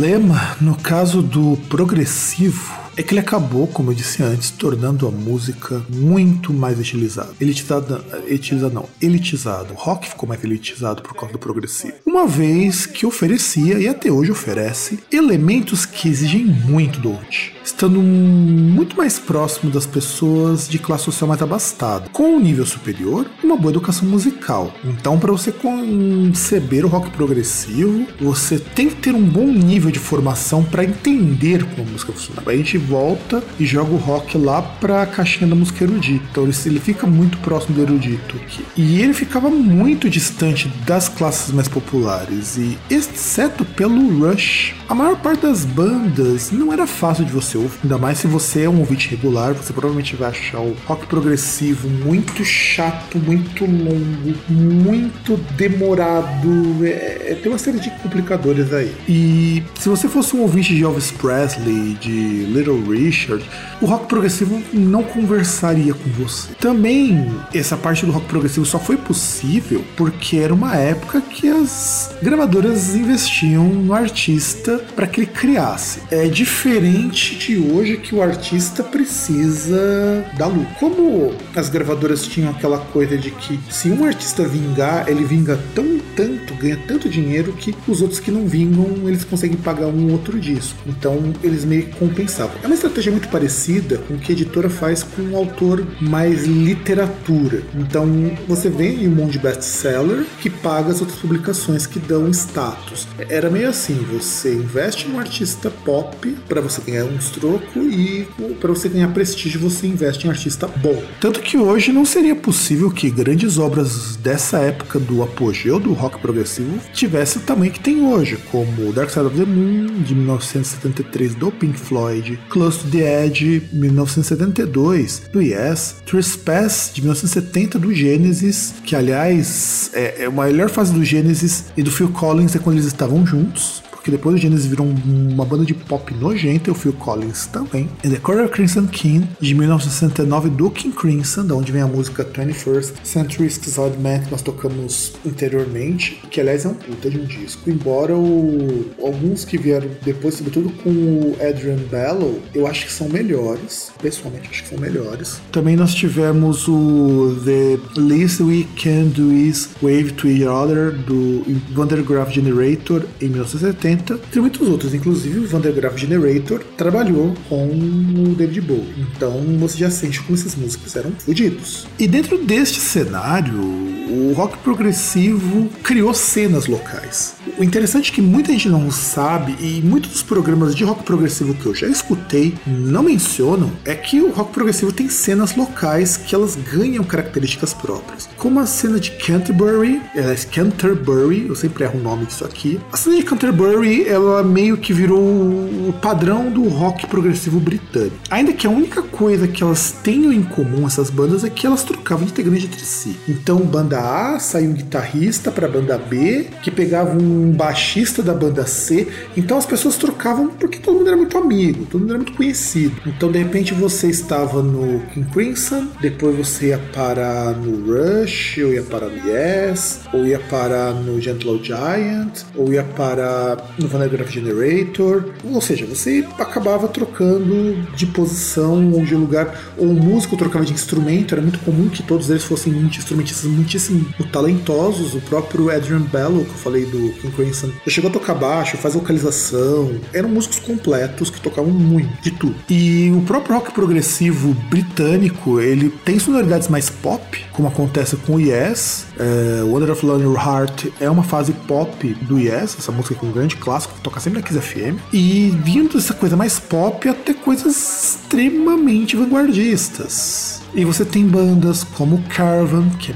Speaker 1: Problema no caso do progressivo é que ele acabou, como eu disse antes, tornando a música muito mais utilizada. Elitizada, elitizada não, elitizado. O rock ficou mais elitizado por causa do progressivo. Uma vez que oferecia, e até hoje oferece, elementos que exigem muito do ouvinte estando muito mais próximo das pessoas de classe social mais abastada. Com um nível superior, uma boa educação musical. Então, para você conceber o rock progressivo, você tem que ter um bom nível de formação para entender como a música funciona. A gente volta e joga o rock lá para a caixinha da música erudita. Então ele, fica muito próximo do erudito. E ele ficava muito distante das classes mais populares. E exceto pelo Rush, a maior parte das bandas não era fácil de você ouvir. Ainda mais se você é um ouvinte regular, você provavelmente vai achar o rock progressivo muito chato, muito longo, muito demorado. É, é, tem uma série de complicadores aí. E se você fosse um ouvinte de Elvis Presley, de Little Richard, o rock progressivo não conversaria com você. Também essa parte do rock progressivo só foi possível porque era uma época que as gravadoras investiam no artista para que ele criasse. É diferente de hoje que o artista precisa da luz. Como as gravadoras tinham aquela coisa de que se um artista vingar, ele vinga tão tanto, ganha tanto dinheiro que os outros que não vingam, eles conseguem pagar um outro disco. Então eles meio que compensavam. É uma estratégia muito parecida com o que a editora faz com um autor mais literatura. Então você vem um monte de best-seller que paga as outras publicações que dão status. Era meio assim, você investe num artista pop para você ganhar um troco e para você ganhar prestígio você investe em artista bom. Tanto que hoje não seria possível que grandes obras dessa época do apogeu do rock progressivo tivesse o tamanho que tem hoje, como Dark Side of the Moon de 1973 do Pink Floyd, Close to the Edge 1972 do Yes, Trespass de 1970 do Genesis, que aliás é, é a melhor fase do Genesis e do Phil Collins é quando eles estavam juntos porque depois o Genesis virou uma banda de pop nojenta, o Phil Collins também. And The Color Crimson King, de 1969, do King Crimson, da onde vem a música 21st Century Schizoid Man, que nós tocamos anteriormente, que aliás é um puta de um disco, embora o, alguns que vieram depois, sobretudo com o Adrian Bellow, eu acho que são melhores, pessoalmente acho que são melhores. Também nós tivemos o The Least We Can Do Is Wave to Each Other, do Vandergraaf Generator, em 1970, 80, entre muitos outros. Inclusive, o Vandergraaf Generator trabalhou com o David Bowie. Então, você já sente como esses músicos eram fodidos. E dentro deste cenário, o rock progressivo criou cenas locais. O interessante é que muita gente não sabe, e muitos dos programas de rock progressivo que eu já escutei não mencionam, é que o rock progressivo tem cenas locais que elas ganham características próprias. Como a cena de Canterbury, é Canterbury, eu sempre erro o nome disso aqui. A cena de Canterbury, ela meio que virou o padrão do rock progressivo britânico. Ainda que a única coisa que elas tenham em comum, essas bandas, é que elas trocavam de integrante entre si. Então, banda A saiu um guitarrista para a banda B, que pegava um baixista da banda C. Então as pessoas trocavam porque todo mundo era muito amigo, todo mundo era muito conhecido. Então de repente você estava no King Crimson, depois você ia parar no Rush, ou ia parar no Yes, ou ia parar no Gentle Giant, ou ia parar no Vandergraaf Generator. Ou seja, você acabava trocando de posição ou de lugar, ou o músico trocava de instrumento. Era muito comum que todos eles fossem instrumentistas muitíssimo talentosos. O próprio Adrian Bello, que eu falei do King Crimson, chegou a tocar baixo, faz vocalização. Eram músicos completos que tocavam muito, de tudo. E o próprio rock progressivo britânico, ele tem sonoridades mais pop, como acontece com o Yes. É, Wonder of Love Heart é uma fase pop do Yes, essa música que é um grande clássico, que toca sempre na Kiss FM. E vindo dessa coisa mais pop até coisas extremamente vanguardistas. E você tem bandas como Caravan, que é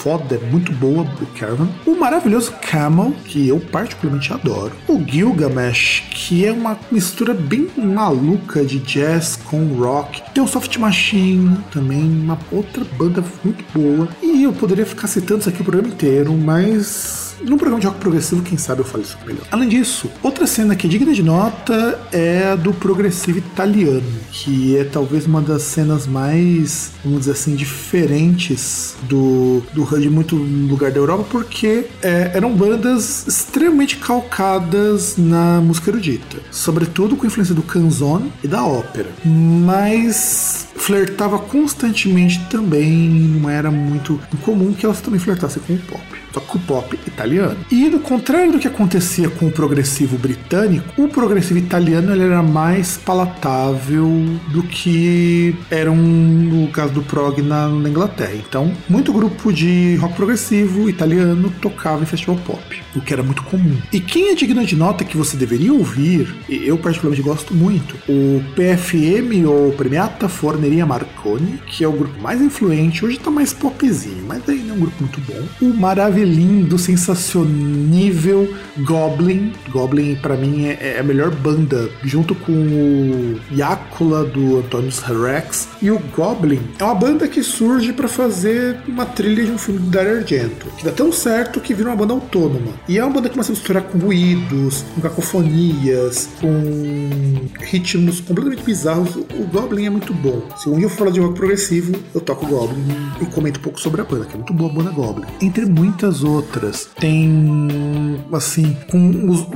Speaker 1: foda, é muito boa o Caravan. O maravilhoso Camel, que eu particularmente adoro. O Gilgamesh, que é uma mistura bem maluca de jazz com rock. Tem o Soft Machine, também uma outra banda muito boa. E eu poderia ficar citando isso aqui o programa inteiro, mas num programa de rock progressivo, quem sabe eu falo isso melhor. Além disso, outra cena que é digna de nota é a do progressivo italiano, que é talvez uma das cenas mais, vamos dizer assim, diferentes do, do de muito lugar da Europa, porque é, eram bandas extremamente calcadas na música erudita, sobretudo com influência do canzone e da ópera. Mas flertava constantemente também, não era muito incomum que elas também flertassem com o pop. Só que o pop italiano. E do contrário do que acontecia com o progressivo britânico, o progressivo italiano ele era mais palatável do que era um, no caso do prog na, na Inglaterra. Então, muito grupo de rock progressivo italiano tocava em festival pop, o que era muito comum. E quem é digno de nota que você deveria ouvir, e eu particularmente gosto muito, o PFM ou Premiata Forneria Marconi, que é o grupo mais influente, hoje tá mais popzinho, mas ainda é um grupo muito bom. O maravilhindo, sensacionível Goblin. Goblin, para mim, é, é, a melhor banda, junto com o Yakula do Antônio Rex. E o Goblin é uma banda que surge para fazer uma trilha de um filme do Dario Argento, que dá tão certo que vira uma banda autônoma. E é uma banda que começa a misturar com ruídos, com cacofonias, com ritmos completamente bizarros. O Goblin é muito bom. Se um dia eu falar de rock progressivo, eu toco Goblin e comento um pouco sobre a banda, que é muito boa a banda Goblin. Entre muitas outras, tem assim, com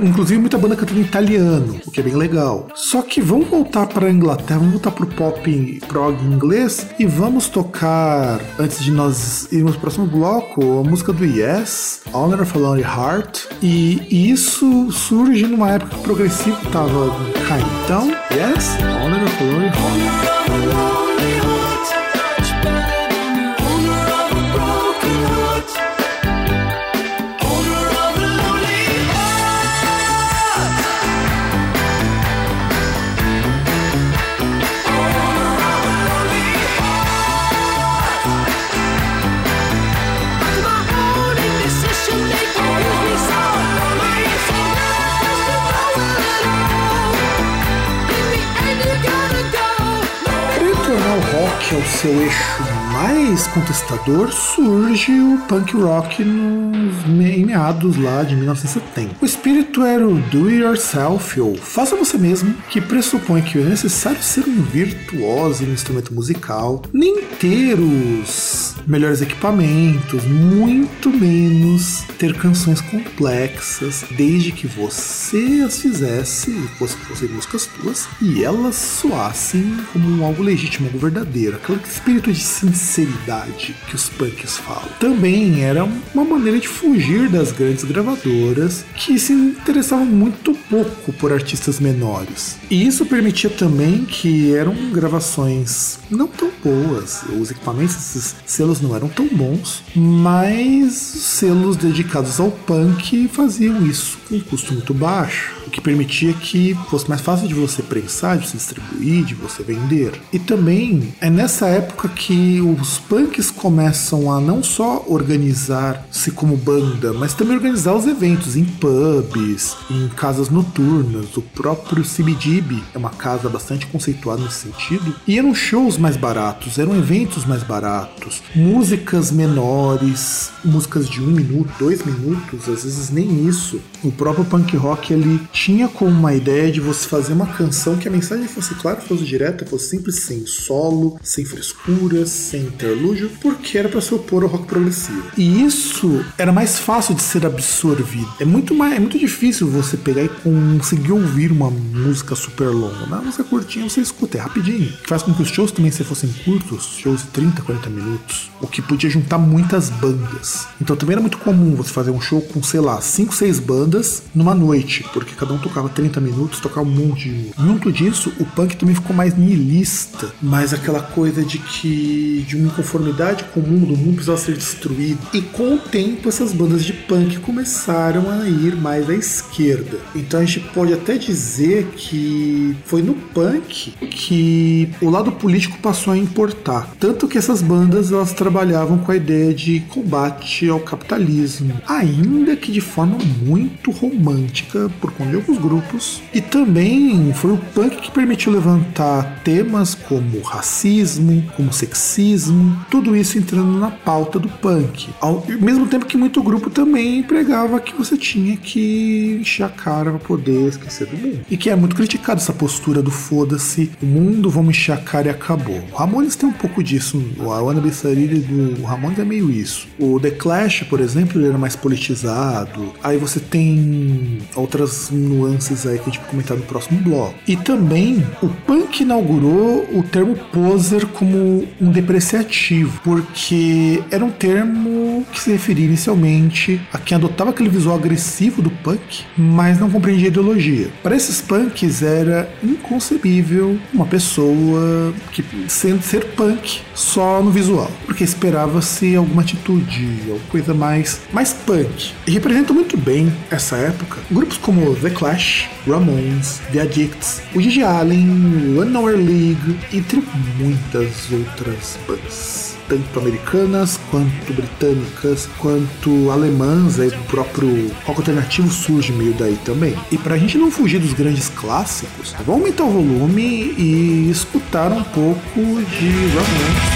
Speaker 1: inclusive muita banda cantando italiano, o que é bem legal. Só que vamos voltar para a Inglaterra, vamos voltar pro pop prog inglês e vamos tocar antes de nós irmos pro próximo bloco, a música do Yes, Honor of a Lonely Heart, e, isso surge numa época que o progressivo tava caindo. Então, Yes, Honor of a Lonely Heart. Seu eixo mais contestador, surge o punk rock nos meados lá de 1970. O espírito era o do it yourself ou faça você mesmo, que pressupõe que é necessário ser um virtuoso um instrumento musical, nem ter os melhores equipamentos, muito menos ter canções complexas, desde que você as fizesse, fosse, fossem músicas tuas, e elas soassem como algo legítimo, algo verdadeiro, aquele espírito de sinceridade que os punks falam. Também era uma maneira de fugir das grandes gravadoras que se interessavam muito pouco por artistas menores. E isso permitia também que eram gravações não tão boas, os equipamentos, esses selos não eram tão bons, mas selos dedicados ao punk faziam isso com um custo muito baixo, que permitia que fosse mais fácil de você prensar, de se distribuir, de você vender. E também é nessa época que os punks começam a não só organizar-se como banda, mas também organizar os eventos em pubs, em casas noturnas. O próprio CBGB é uma casa bastante conceituada nesse sentido. E eram shows mais baratos, eram eventos mais baratos, músicas menores, músicas de um minuto, dois minutos, às vezes nem isso. O próprio punk rock ele tinha como uma ideia de você fazer uma canção que a mensagem fosse clara, fosse direta, fosse simples, sem solo, sem frescura, sem interlúdio, porque era para se opor ao rock progressivo. E isso era mais fácil de ser absorvido. É muito mais, é muito difícil você pegar e conseguir ouvir uma música super longa. Uma música curtinha você escuta, é rapidinho. Faz com que os shows também se fossem curtos, shows de 30, 40 minutos, o que podia juntar muitas bandas. Então também era muito comum você fazer um show com, sei lá, 5, 6 bandas numa noite, porque cada tocava 30 minutos, tocava um monte de. Junto disso, o punk também ficou mais nihilista, mais aquela coisa de que de uma inconformidade com o mundo, o mundo precisava ser destruído. E com o tempo, essas bandas de punk começaram a ir mais à esquerda. Então a gente pode até dizer que foi no punk que o lado político passou a importar. Tanto que essas bandas elas trabalhavam com a ideia de combate ao capitalismo, ainda que de forma muito romântica por conta alguns grupos. E também foi o punk que permitiu levantar temas como racismo, como sexismo, tudo isso entrando na pauta do punk. Ao mesmo tempo que muito grupo também pregava que você tinha que encher a cara para poder esquecer do mundo. E que é muito criticado essa postura do foda-se, o mundo, vamos encher a cara e acabou. O Ramones tem um pouco disso, a Ana do Ramones é meio isso. O The Clash, por exemplo, ele era mais politizado. Aí você tem outras nuances aí que a gente vai comentar no próximo bloco. E também o punk inaugurou o termo poser como um depreciativo, porque era um termo que se referia inicialmente a quem adotava aquele visual agressivo do punk, mas não compreendia a ideologia. Para esses punks era inconcebível uma pessoa que sendo ser punk só no visual, porque esperava-se alguma atitude, alguma coisa mais mais punk. E representa muito bem essa época grupos como The Clash, Ramones, The Addicts, o Gigi Allen, One League, entre muitas outras bandas tanto americanas quanto britânicas, quanto alemãs, aí o próprio rock alternativo surge meio daí também. E pra gente não fugir dos grandes clássicos, vamos aumentar o volume e escutar um pouco de Ramones.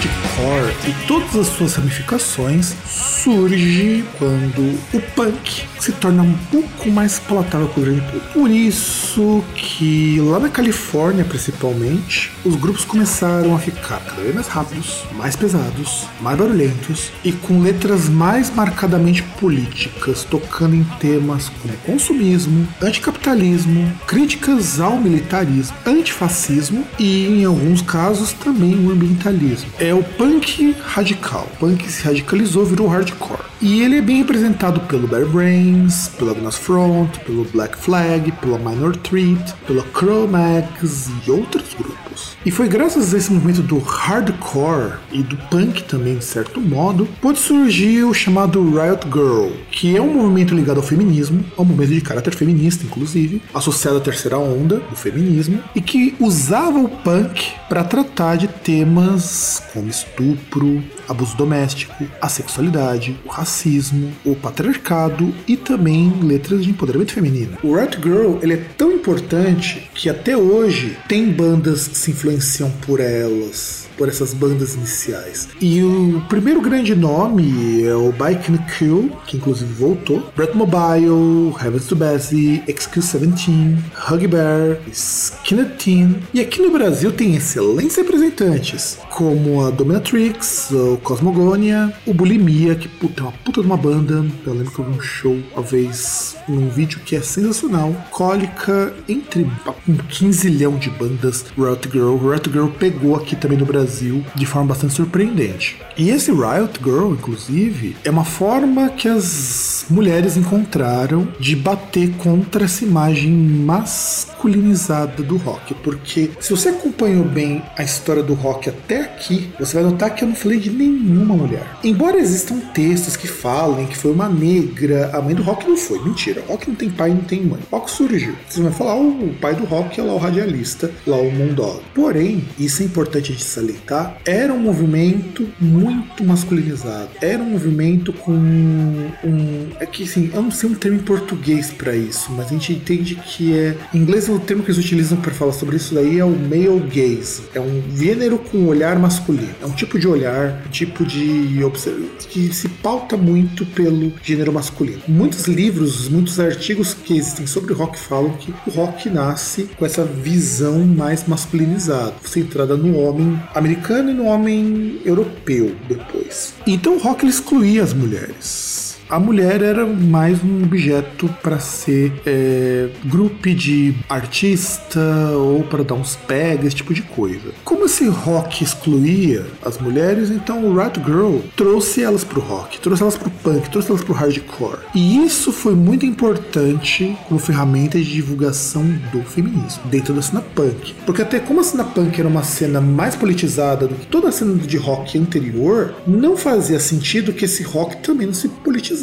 Speaker 1: Hardcore e todas as suas ramificações surge quando o punk se torna um pouco mais palatável para o grande público. Por isso que lá na Califórnia, principalmente, os grupos começaram a ficar cada vez mais rápidos, mais pesados, mais barulhentos e com letras mais marcadamente políticas, tocando em temas como consumismo, anticapitalismo, críticas ao militarismo, antifascismo e, em alguns casos, também o ambientalismo. É o punk radical. O punk se radicalizou, virou hardcore. E ele é bem representado pelo Bear Brains, pela Agnes Front, pelo Black Flag, pela Minor Threat, pela Cro-Mags e outros grupos. E foi graças a esse movimento do hardcore e do punk também, de certo modo, pôde surgir o chamado Riot Girl, que é um movimento ligado ao feminismo, é um movimento de caráter feminista, inclusive, associado à terceira onda do feminismo, e que usava o punk para tratar de temas como estupro, abuso doméstico, a sexualidade, o racismo, o patriarcado e também letras de empoderamento feminino. O Rat Girl ele é tão importante que até hoje tem bandas se influenciam por elas por essas bandas iniciais. E o primeiro grande nome é o Bike Kill, que inclusive voltou, Brett Mobile, Heavens to Bessie, XQ17, Huggy Bear, Skinner Teen. E aqui no Brasil tem excelentes representantes, como a Dominatrix, o Cosmogonia, o Bulimia, que puta, é uma puta de uma banda. Eu lembro que eu vi um show, talvez, num vídeo que é sensacional. Cólica, entre um 15 de bandas, Riot Girl. Riot Girl pegou aqui também no Brasil Brasil de forma bastante surpreendente. E esse Riot Girl, inclusive, é uma forma que as mulheres encontraram de bater contra essa imagem masculinizada do rock. Porque se você acompanhou bem a história do rock até aqui, você vai notar que eu não falei de nenhuma mulher. Embora existam textos que falem que foi uma negra, a mãe do rock não foi. Mentira, rock não tem pai não tem mãe. Rock surgiu. Você vai falar, oh, o pai do rock é lá o radialista, lá o Mondog. Porém, isso é importante de salientar tá? Era um movimento muito masculinizado. Era um movimento com um. É que assim, eu não sei um termo em português para isso, mas a gente entende que é. Em inglês, o termo que eles utilizam para falar sobre isso daí é o male gaze. É um gênero com olhar masculino. É um tipo de olhar, tipo de observação que se pauta muito pelo gênero masculino. Muitos livros, muitos artigos que existem sobre rock falam que o rock nasce com essa visão mais masculinizada, centrada no homem americano americano e no homem europeu depois. Então o rock excluía as mulheres a mulher era mais um objeto para ser é, grupo de artista ou para dar uns pega, esse tipo de coisa. Como esse rock excluía as mulheres, então o Rat Girl trouxe elas pro rock, trouxe elas pro punk, trouxe elas pro hardcore. E isso foi muito importante como ferramenta de divulgação do feminismo dentro da cena punk. Porque até como a cena punk era uma cena mais politizada do que toda a cena de rock anterior, não fazia sentido que esse rock também não se politizasse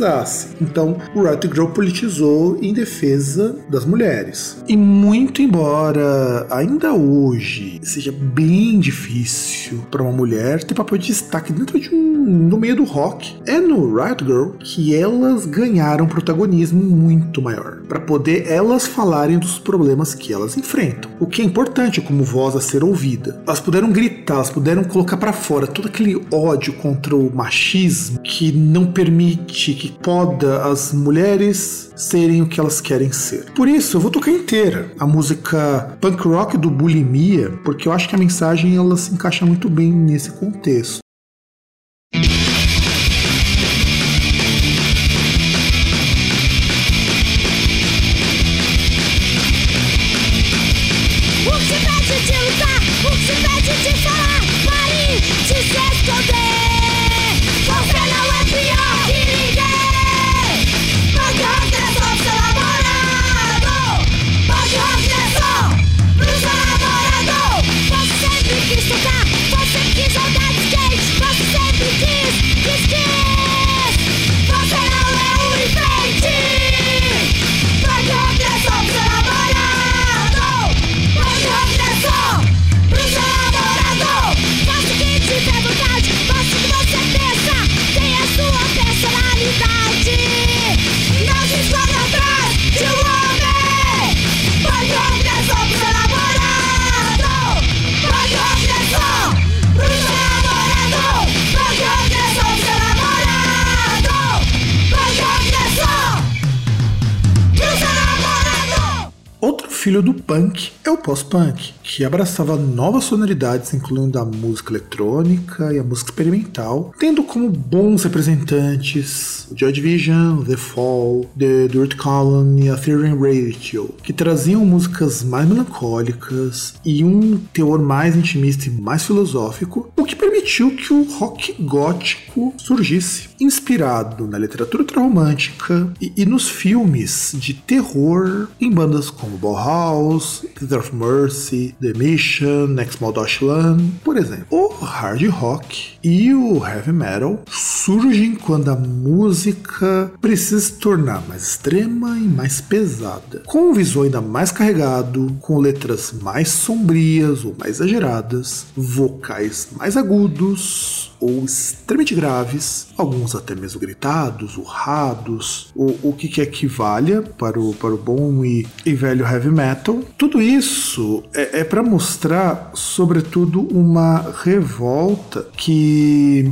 Speaker 1: Então, o Riot Girl politizou em defesa das mulheres. E muito embora ainda hoje seja bem difícil para uma mulher ter papel de destaque dentro de um no meio do rock, é no Riot Girl que elas ganharam protagonismo muito maior, para poder elas falarem dos problemas que elas enfrentam. O que é importante como voz a ser ouvida. Elas puderam gritar, elas puderam colocar para fora todo aquele ódio contra o machismo que não permite, que poda as mulheres serem o que elas querem ser. Por isso, eu vou tocar inteira a música punk rock do Bulimia, porque eu acho que a mensagem ela se encaixa muito bem nesse contexto. Filho do punk. É o pós-punk, que abraçava novas sonoridades, incluindo a música eletrônica e a música experimental, tendo como bons representantes Joy Division, The Fall, The Dirt Column e a Theory Ratio, que traziam músicas mais melancólicas e um teor mais intimista e mais filosófico, o que permitiu que o rock gótico surgisse, inspirado na literatura romântica e, e nos filmes de terror em bandas como Bauhaus Theater of Mercy, The Mission, Next Deutschland, por exemplo. O hard rock e o heavy metal surgem quando a música precisa se tornar mais extrema e mais pesada, com um visual ainda mais carregado, com letras mais sombrias ou mais exageradas, vocais mais agudos ou extremamente graves, alguns até mesmo gritados, urrados, ou o que quer que valha para o, para o bom e, e velho heavy metal. Tudo isso é, é para mostrar, sobretudo, uma revolta que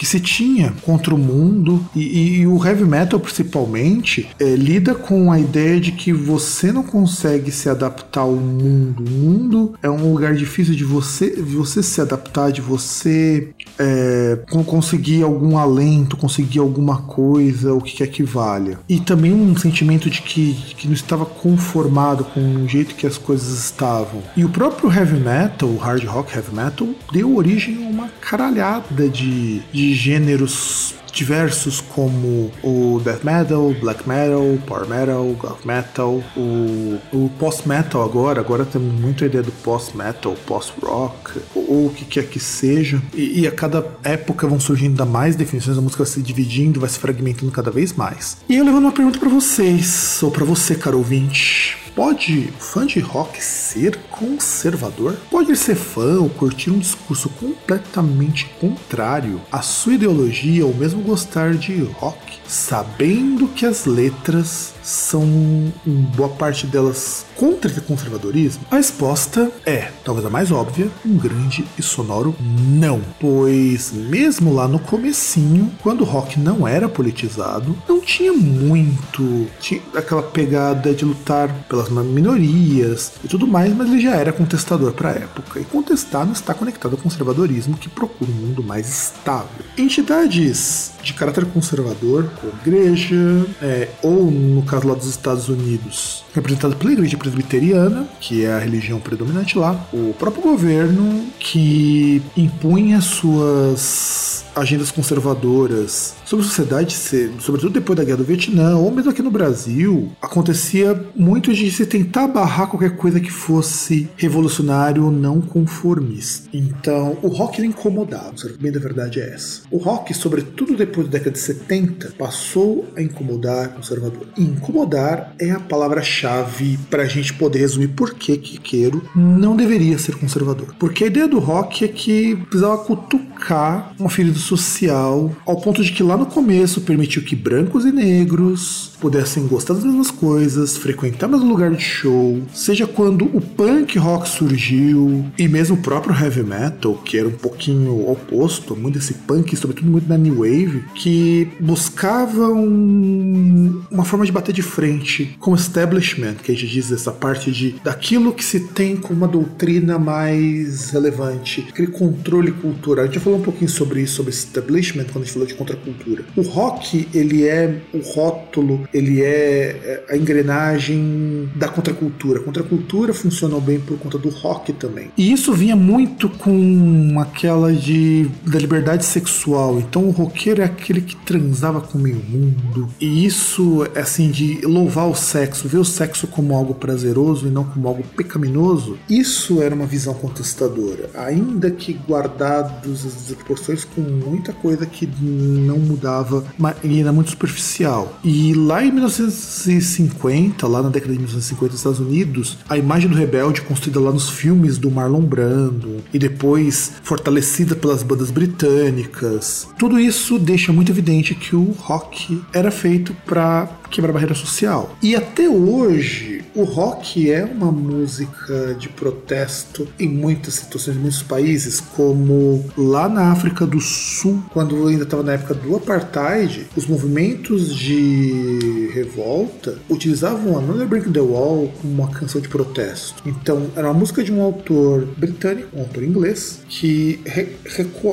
Speaker 1: que se tinha contra o mundo e, e o heavy metal principalmente é, lida com a ideia de que você não consegue se adaptar ao mundo. O mundo é um lugar difícil de você, de você se adaptar, de você é, conseguir algum alento, conseguir alguma coisa, o que quer que valha. E também um sentimento de que, que não estava conformado com o jeito que as coisas estavam. E o próprio heavy metal, hard rock heavy metal, deu origem a uma caralhada de, de gêneros diversos como o death metal, black metal, power metal, goth metal, o, o post metal agora, agora temos muito a ideia do post metal, post rock, ou o que quer que seja, e, e, a cada época vão surgindo ainda mais definições, a música vai se dividindo, vai se fragmentando cada vez mais. E eu levando uma pergunta para vocês, ou para você, caro ouvinte. Pode fã de rock ser conservador? Pode ser fã ou curtir um discurso completamente contrário à sua ideologia ou mesmo gostar de rock, sabendo que as letras são, boa parte delas, contra esse conservadorismo? A resposta é, talvez a mais óbvia, um grande e sonoro não. Pois mesmo lá no comecinho, quando o rock não era politizado, não tinha muito tinha aquela pegada de lutar pelas minorias e tudo mais, mas ele já era contestador para a época. E contestar não está conectado ao conservadorismo que procura um mundo mais estável. Entidades de caráter conservador, como igreja, é, ou no caso lá dos Estados Unidos, representado pela igreja presbiteriana, que é a religião predominante lá, o próprio governo que impunha suas agendas conservadoras sobre a sociedade, sobretudo depois da guerra do Vietnã, ou mesmo aqui no Brasil, acontecia muito de se tentar barrar qualquer coisa que fosse revolucionário ou não conformista. Então, o rock ele incomodava, bem da verdade é essa. O rock, sobretudo depois da década de 70, passou a incomodar conservador. E incomodar é a palavra-chave para a gente poder resumir por que Quiqueiro não deveria ser conservador. Porque a ideia do rock é que precisava cutucar uma ferida social ao ponto de que lá no começo permitiu que brancos e negros pudessem gostar das mesmas coisas, frequentar o mesmo lugar de show, seja quando o punk rock surgiu e mesmo o próprio heavy metal, que era um pouquinho oposto, muito desse punk, sobretudo muito da new wave, que buscava um, uma forma de bater de frente com o establishment, que a gente diz essa parte de daquilo que se tem como uma doutrina mais relevante, aquele controle cultural. A gente já falou um pouquinho sobre isso, sobre establishment, quando a gente falou de contracultura. O rock, ele é o rótulo ele é, é a engrenagem da contracultura. A contracultura funcionou bem por conta do rock também. E isso vinha muito com aquela de da liberdade sexual. Então o roqueiro é aquele que transava com o meio mundo. E isso assim de louvar o sexo, ver o sexo como algo prazeroso e não como algo pecaminoso. Isso era uma visão contestadora, ainda que guardados as proporções com muita coisa que não mudava e era muito superficial. E lá em 1950, lá na década de 1950 nos Estados Unidos, a imagem do rebelde construída lá nos filmes do Marlon Brando e depois fortalecida pelas bandas britânicas, tudo isso deixa muito evidente que o rock era feito para quebrar barreira social. E até hoje, o rock é uma música de protesto em muitas situações, em muitos países, como lá na África do Sul, quando ainda estava na época do apartheid, os movimentos de revolta utilizavam Another Break the Wall como uma canção de protesto. Então, era uma música de um autor britânico, um autor inglês, que re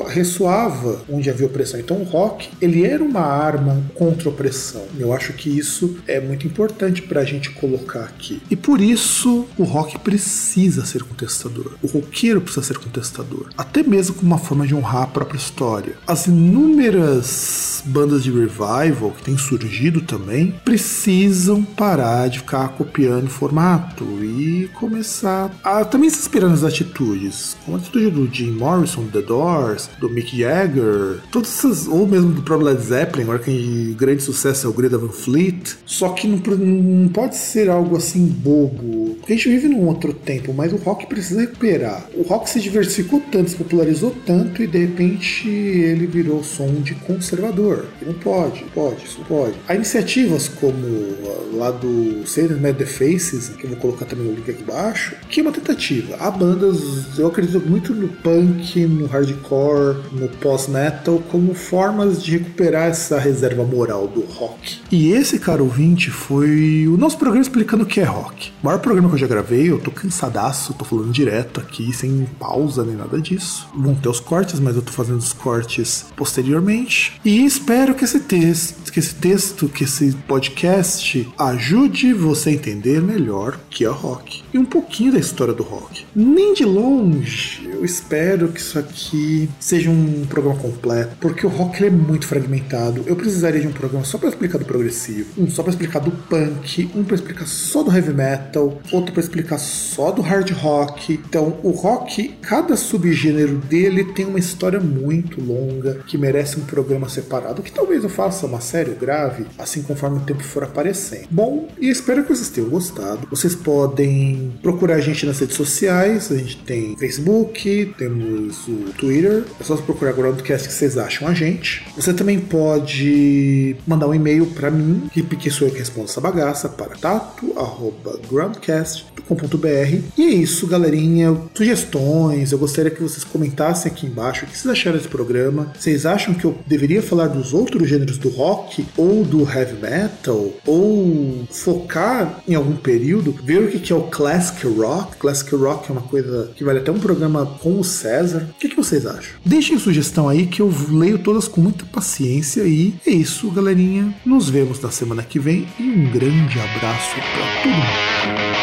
Speaker 1: ressoava onde havia opressão. Então, o rock, ele era uma arma contra a opressão. Eu acho que isso é muito importante para a gente colocar aqui. E por isso, o rock precisa ser contestador. O roqueiro precisa ser contestador. Até mesmo como uma forma de honrar a própria história. As inúmeras bandas de revival que têm surgido também precisam parar de ficar copiando o formato e começar a também se inspirar nas atitudes, como a atitude do Jim Morrison, do The Doors, do Mick Jagger, todas essas, ou mesmo do próprio Led Zeppelin, agora que grande sucesso é o Greta Van Fleet. Só que não, não pode ser algo assim bobo, porque a gente vive num outro tempo, mas o rock precisa recuperar. O rock se diversificou tanto, se popularizou tanto e de repente ele virou som de conservador. Não pode, pode, isso pode. Há iniciativas como lá do Sailor Mad The Faces, que eu vou colocar também o link aqui embaixo, que é uma tentativa. Há bandas, eu acredito muito no punk, no hardcore, no post-metal, como formas de recuperar essa reserva moral do rock. E esse, cara ouvinte, foi o nosso programa explicando o que é rock. O maior programa que eu já gravei, eu tô cansadaço, tô falando direto aqui, sem pausa nem nada disso. Vão ter os cortes, mas eu tô fazendo os cortes posteriormente. E espero que esse texto, que esse texto, que esse podcast ajude você a entender melhor o que é rock e um pouquinho da história do rock. Nem de longe, eu espero que isso aqui seja um programa completo, porque o rock é muito fragmentado. Eu precisaria de um programa só para explicar do progressivo, um só para explicar do punk, um para explicar só do heavy metal, outro para explicar só do hard rock. Então, o rock, cada subgênero dele tem uma história muito longa que merece um programa separado, que talvez eu faça uma série grave, assim conforme o tempo for aparecendo. Bom, e espero que vocês tenham gostado. Vocês podem procurar a gente nas redes sociais, a gente tem Facebook, temos o Twitter, é só procurar Groundcast que vocês acham a gente. Você também pode mandar um e-mail para mim, que sou eu que respondo essa bagaça, para tato.groundcast.com.br. E é isso, galerinha. Sugestões, eu gostaria que vocês comentassem aqui embaixo o que vocês acharam desse programa. Vocês acham que eu deveria falar dos outros gêneros do rock ou do heavy metal? Ou focar em algum período, ver o que é o classic rock? Classic rock é uma coisa que vale até um programa
Speaker 2: com o César. O que, que vocês acham? Deixem sugestão aí que eu leio todas com muita paciência e é isso, galerinha. Nos vemos na semana que vem e um grande abraço para todo mundo.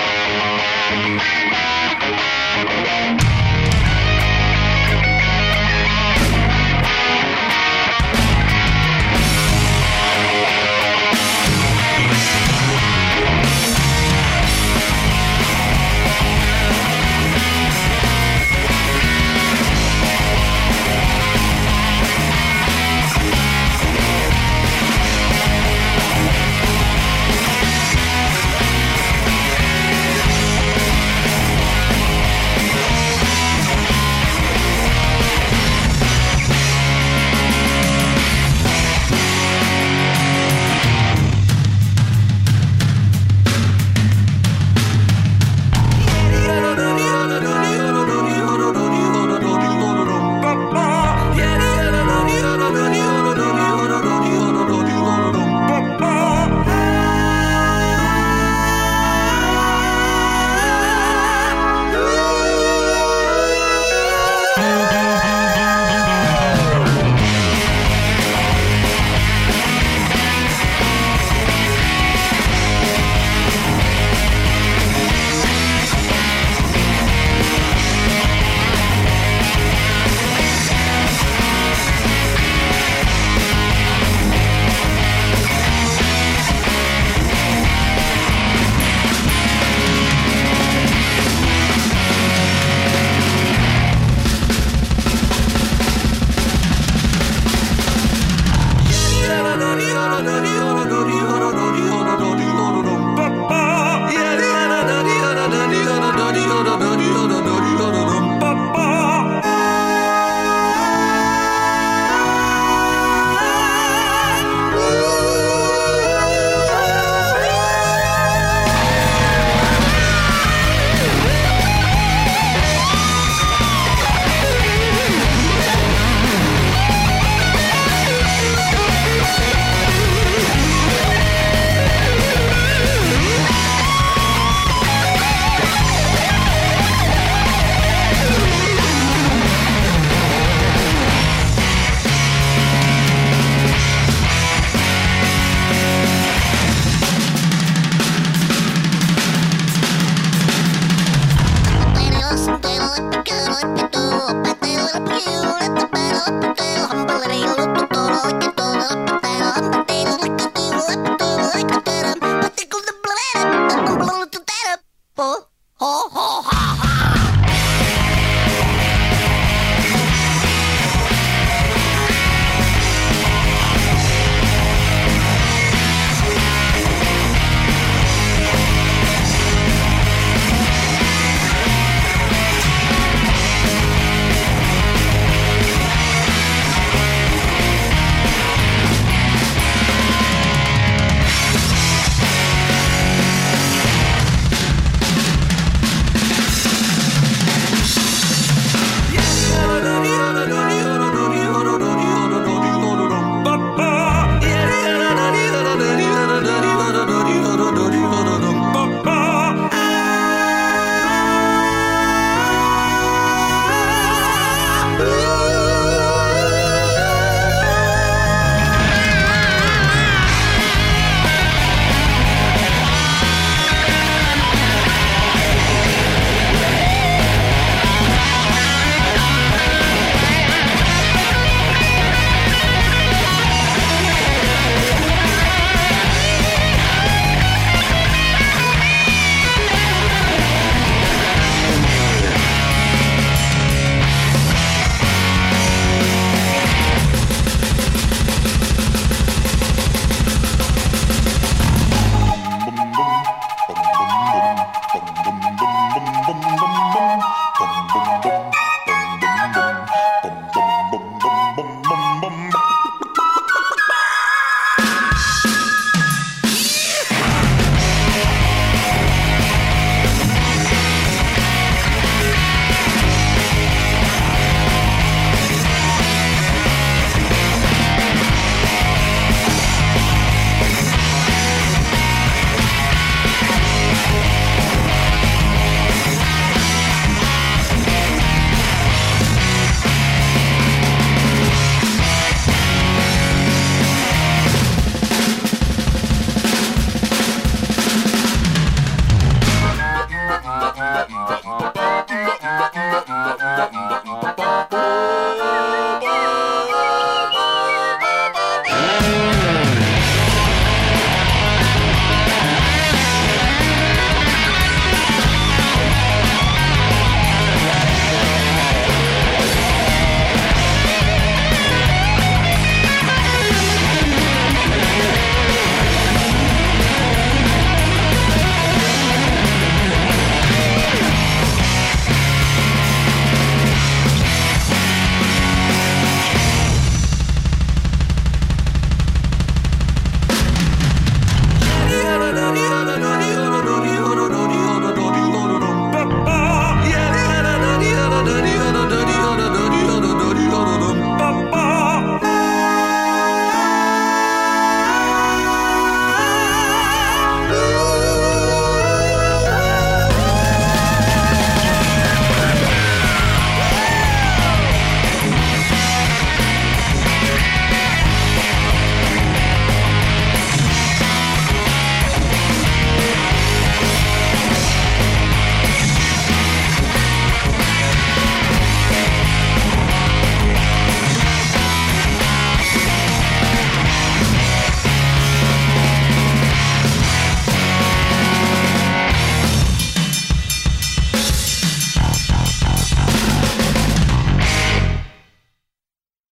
Speaker 2: Humble, humble, humble, humble,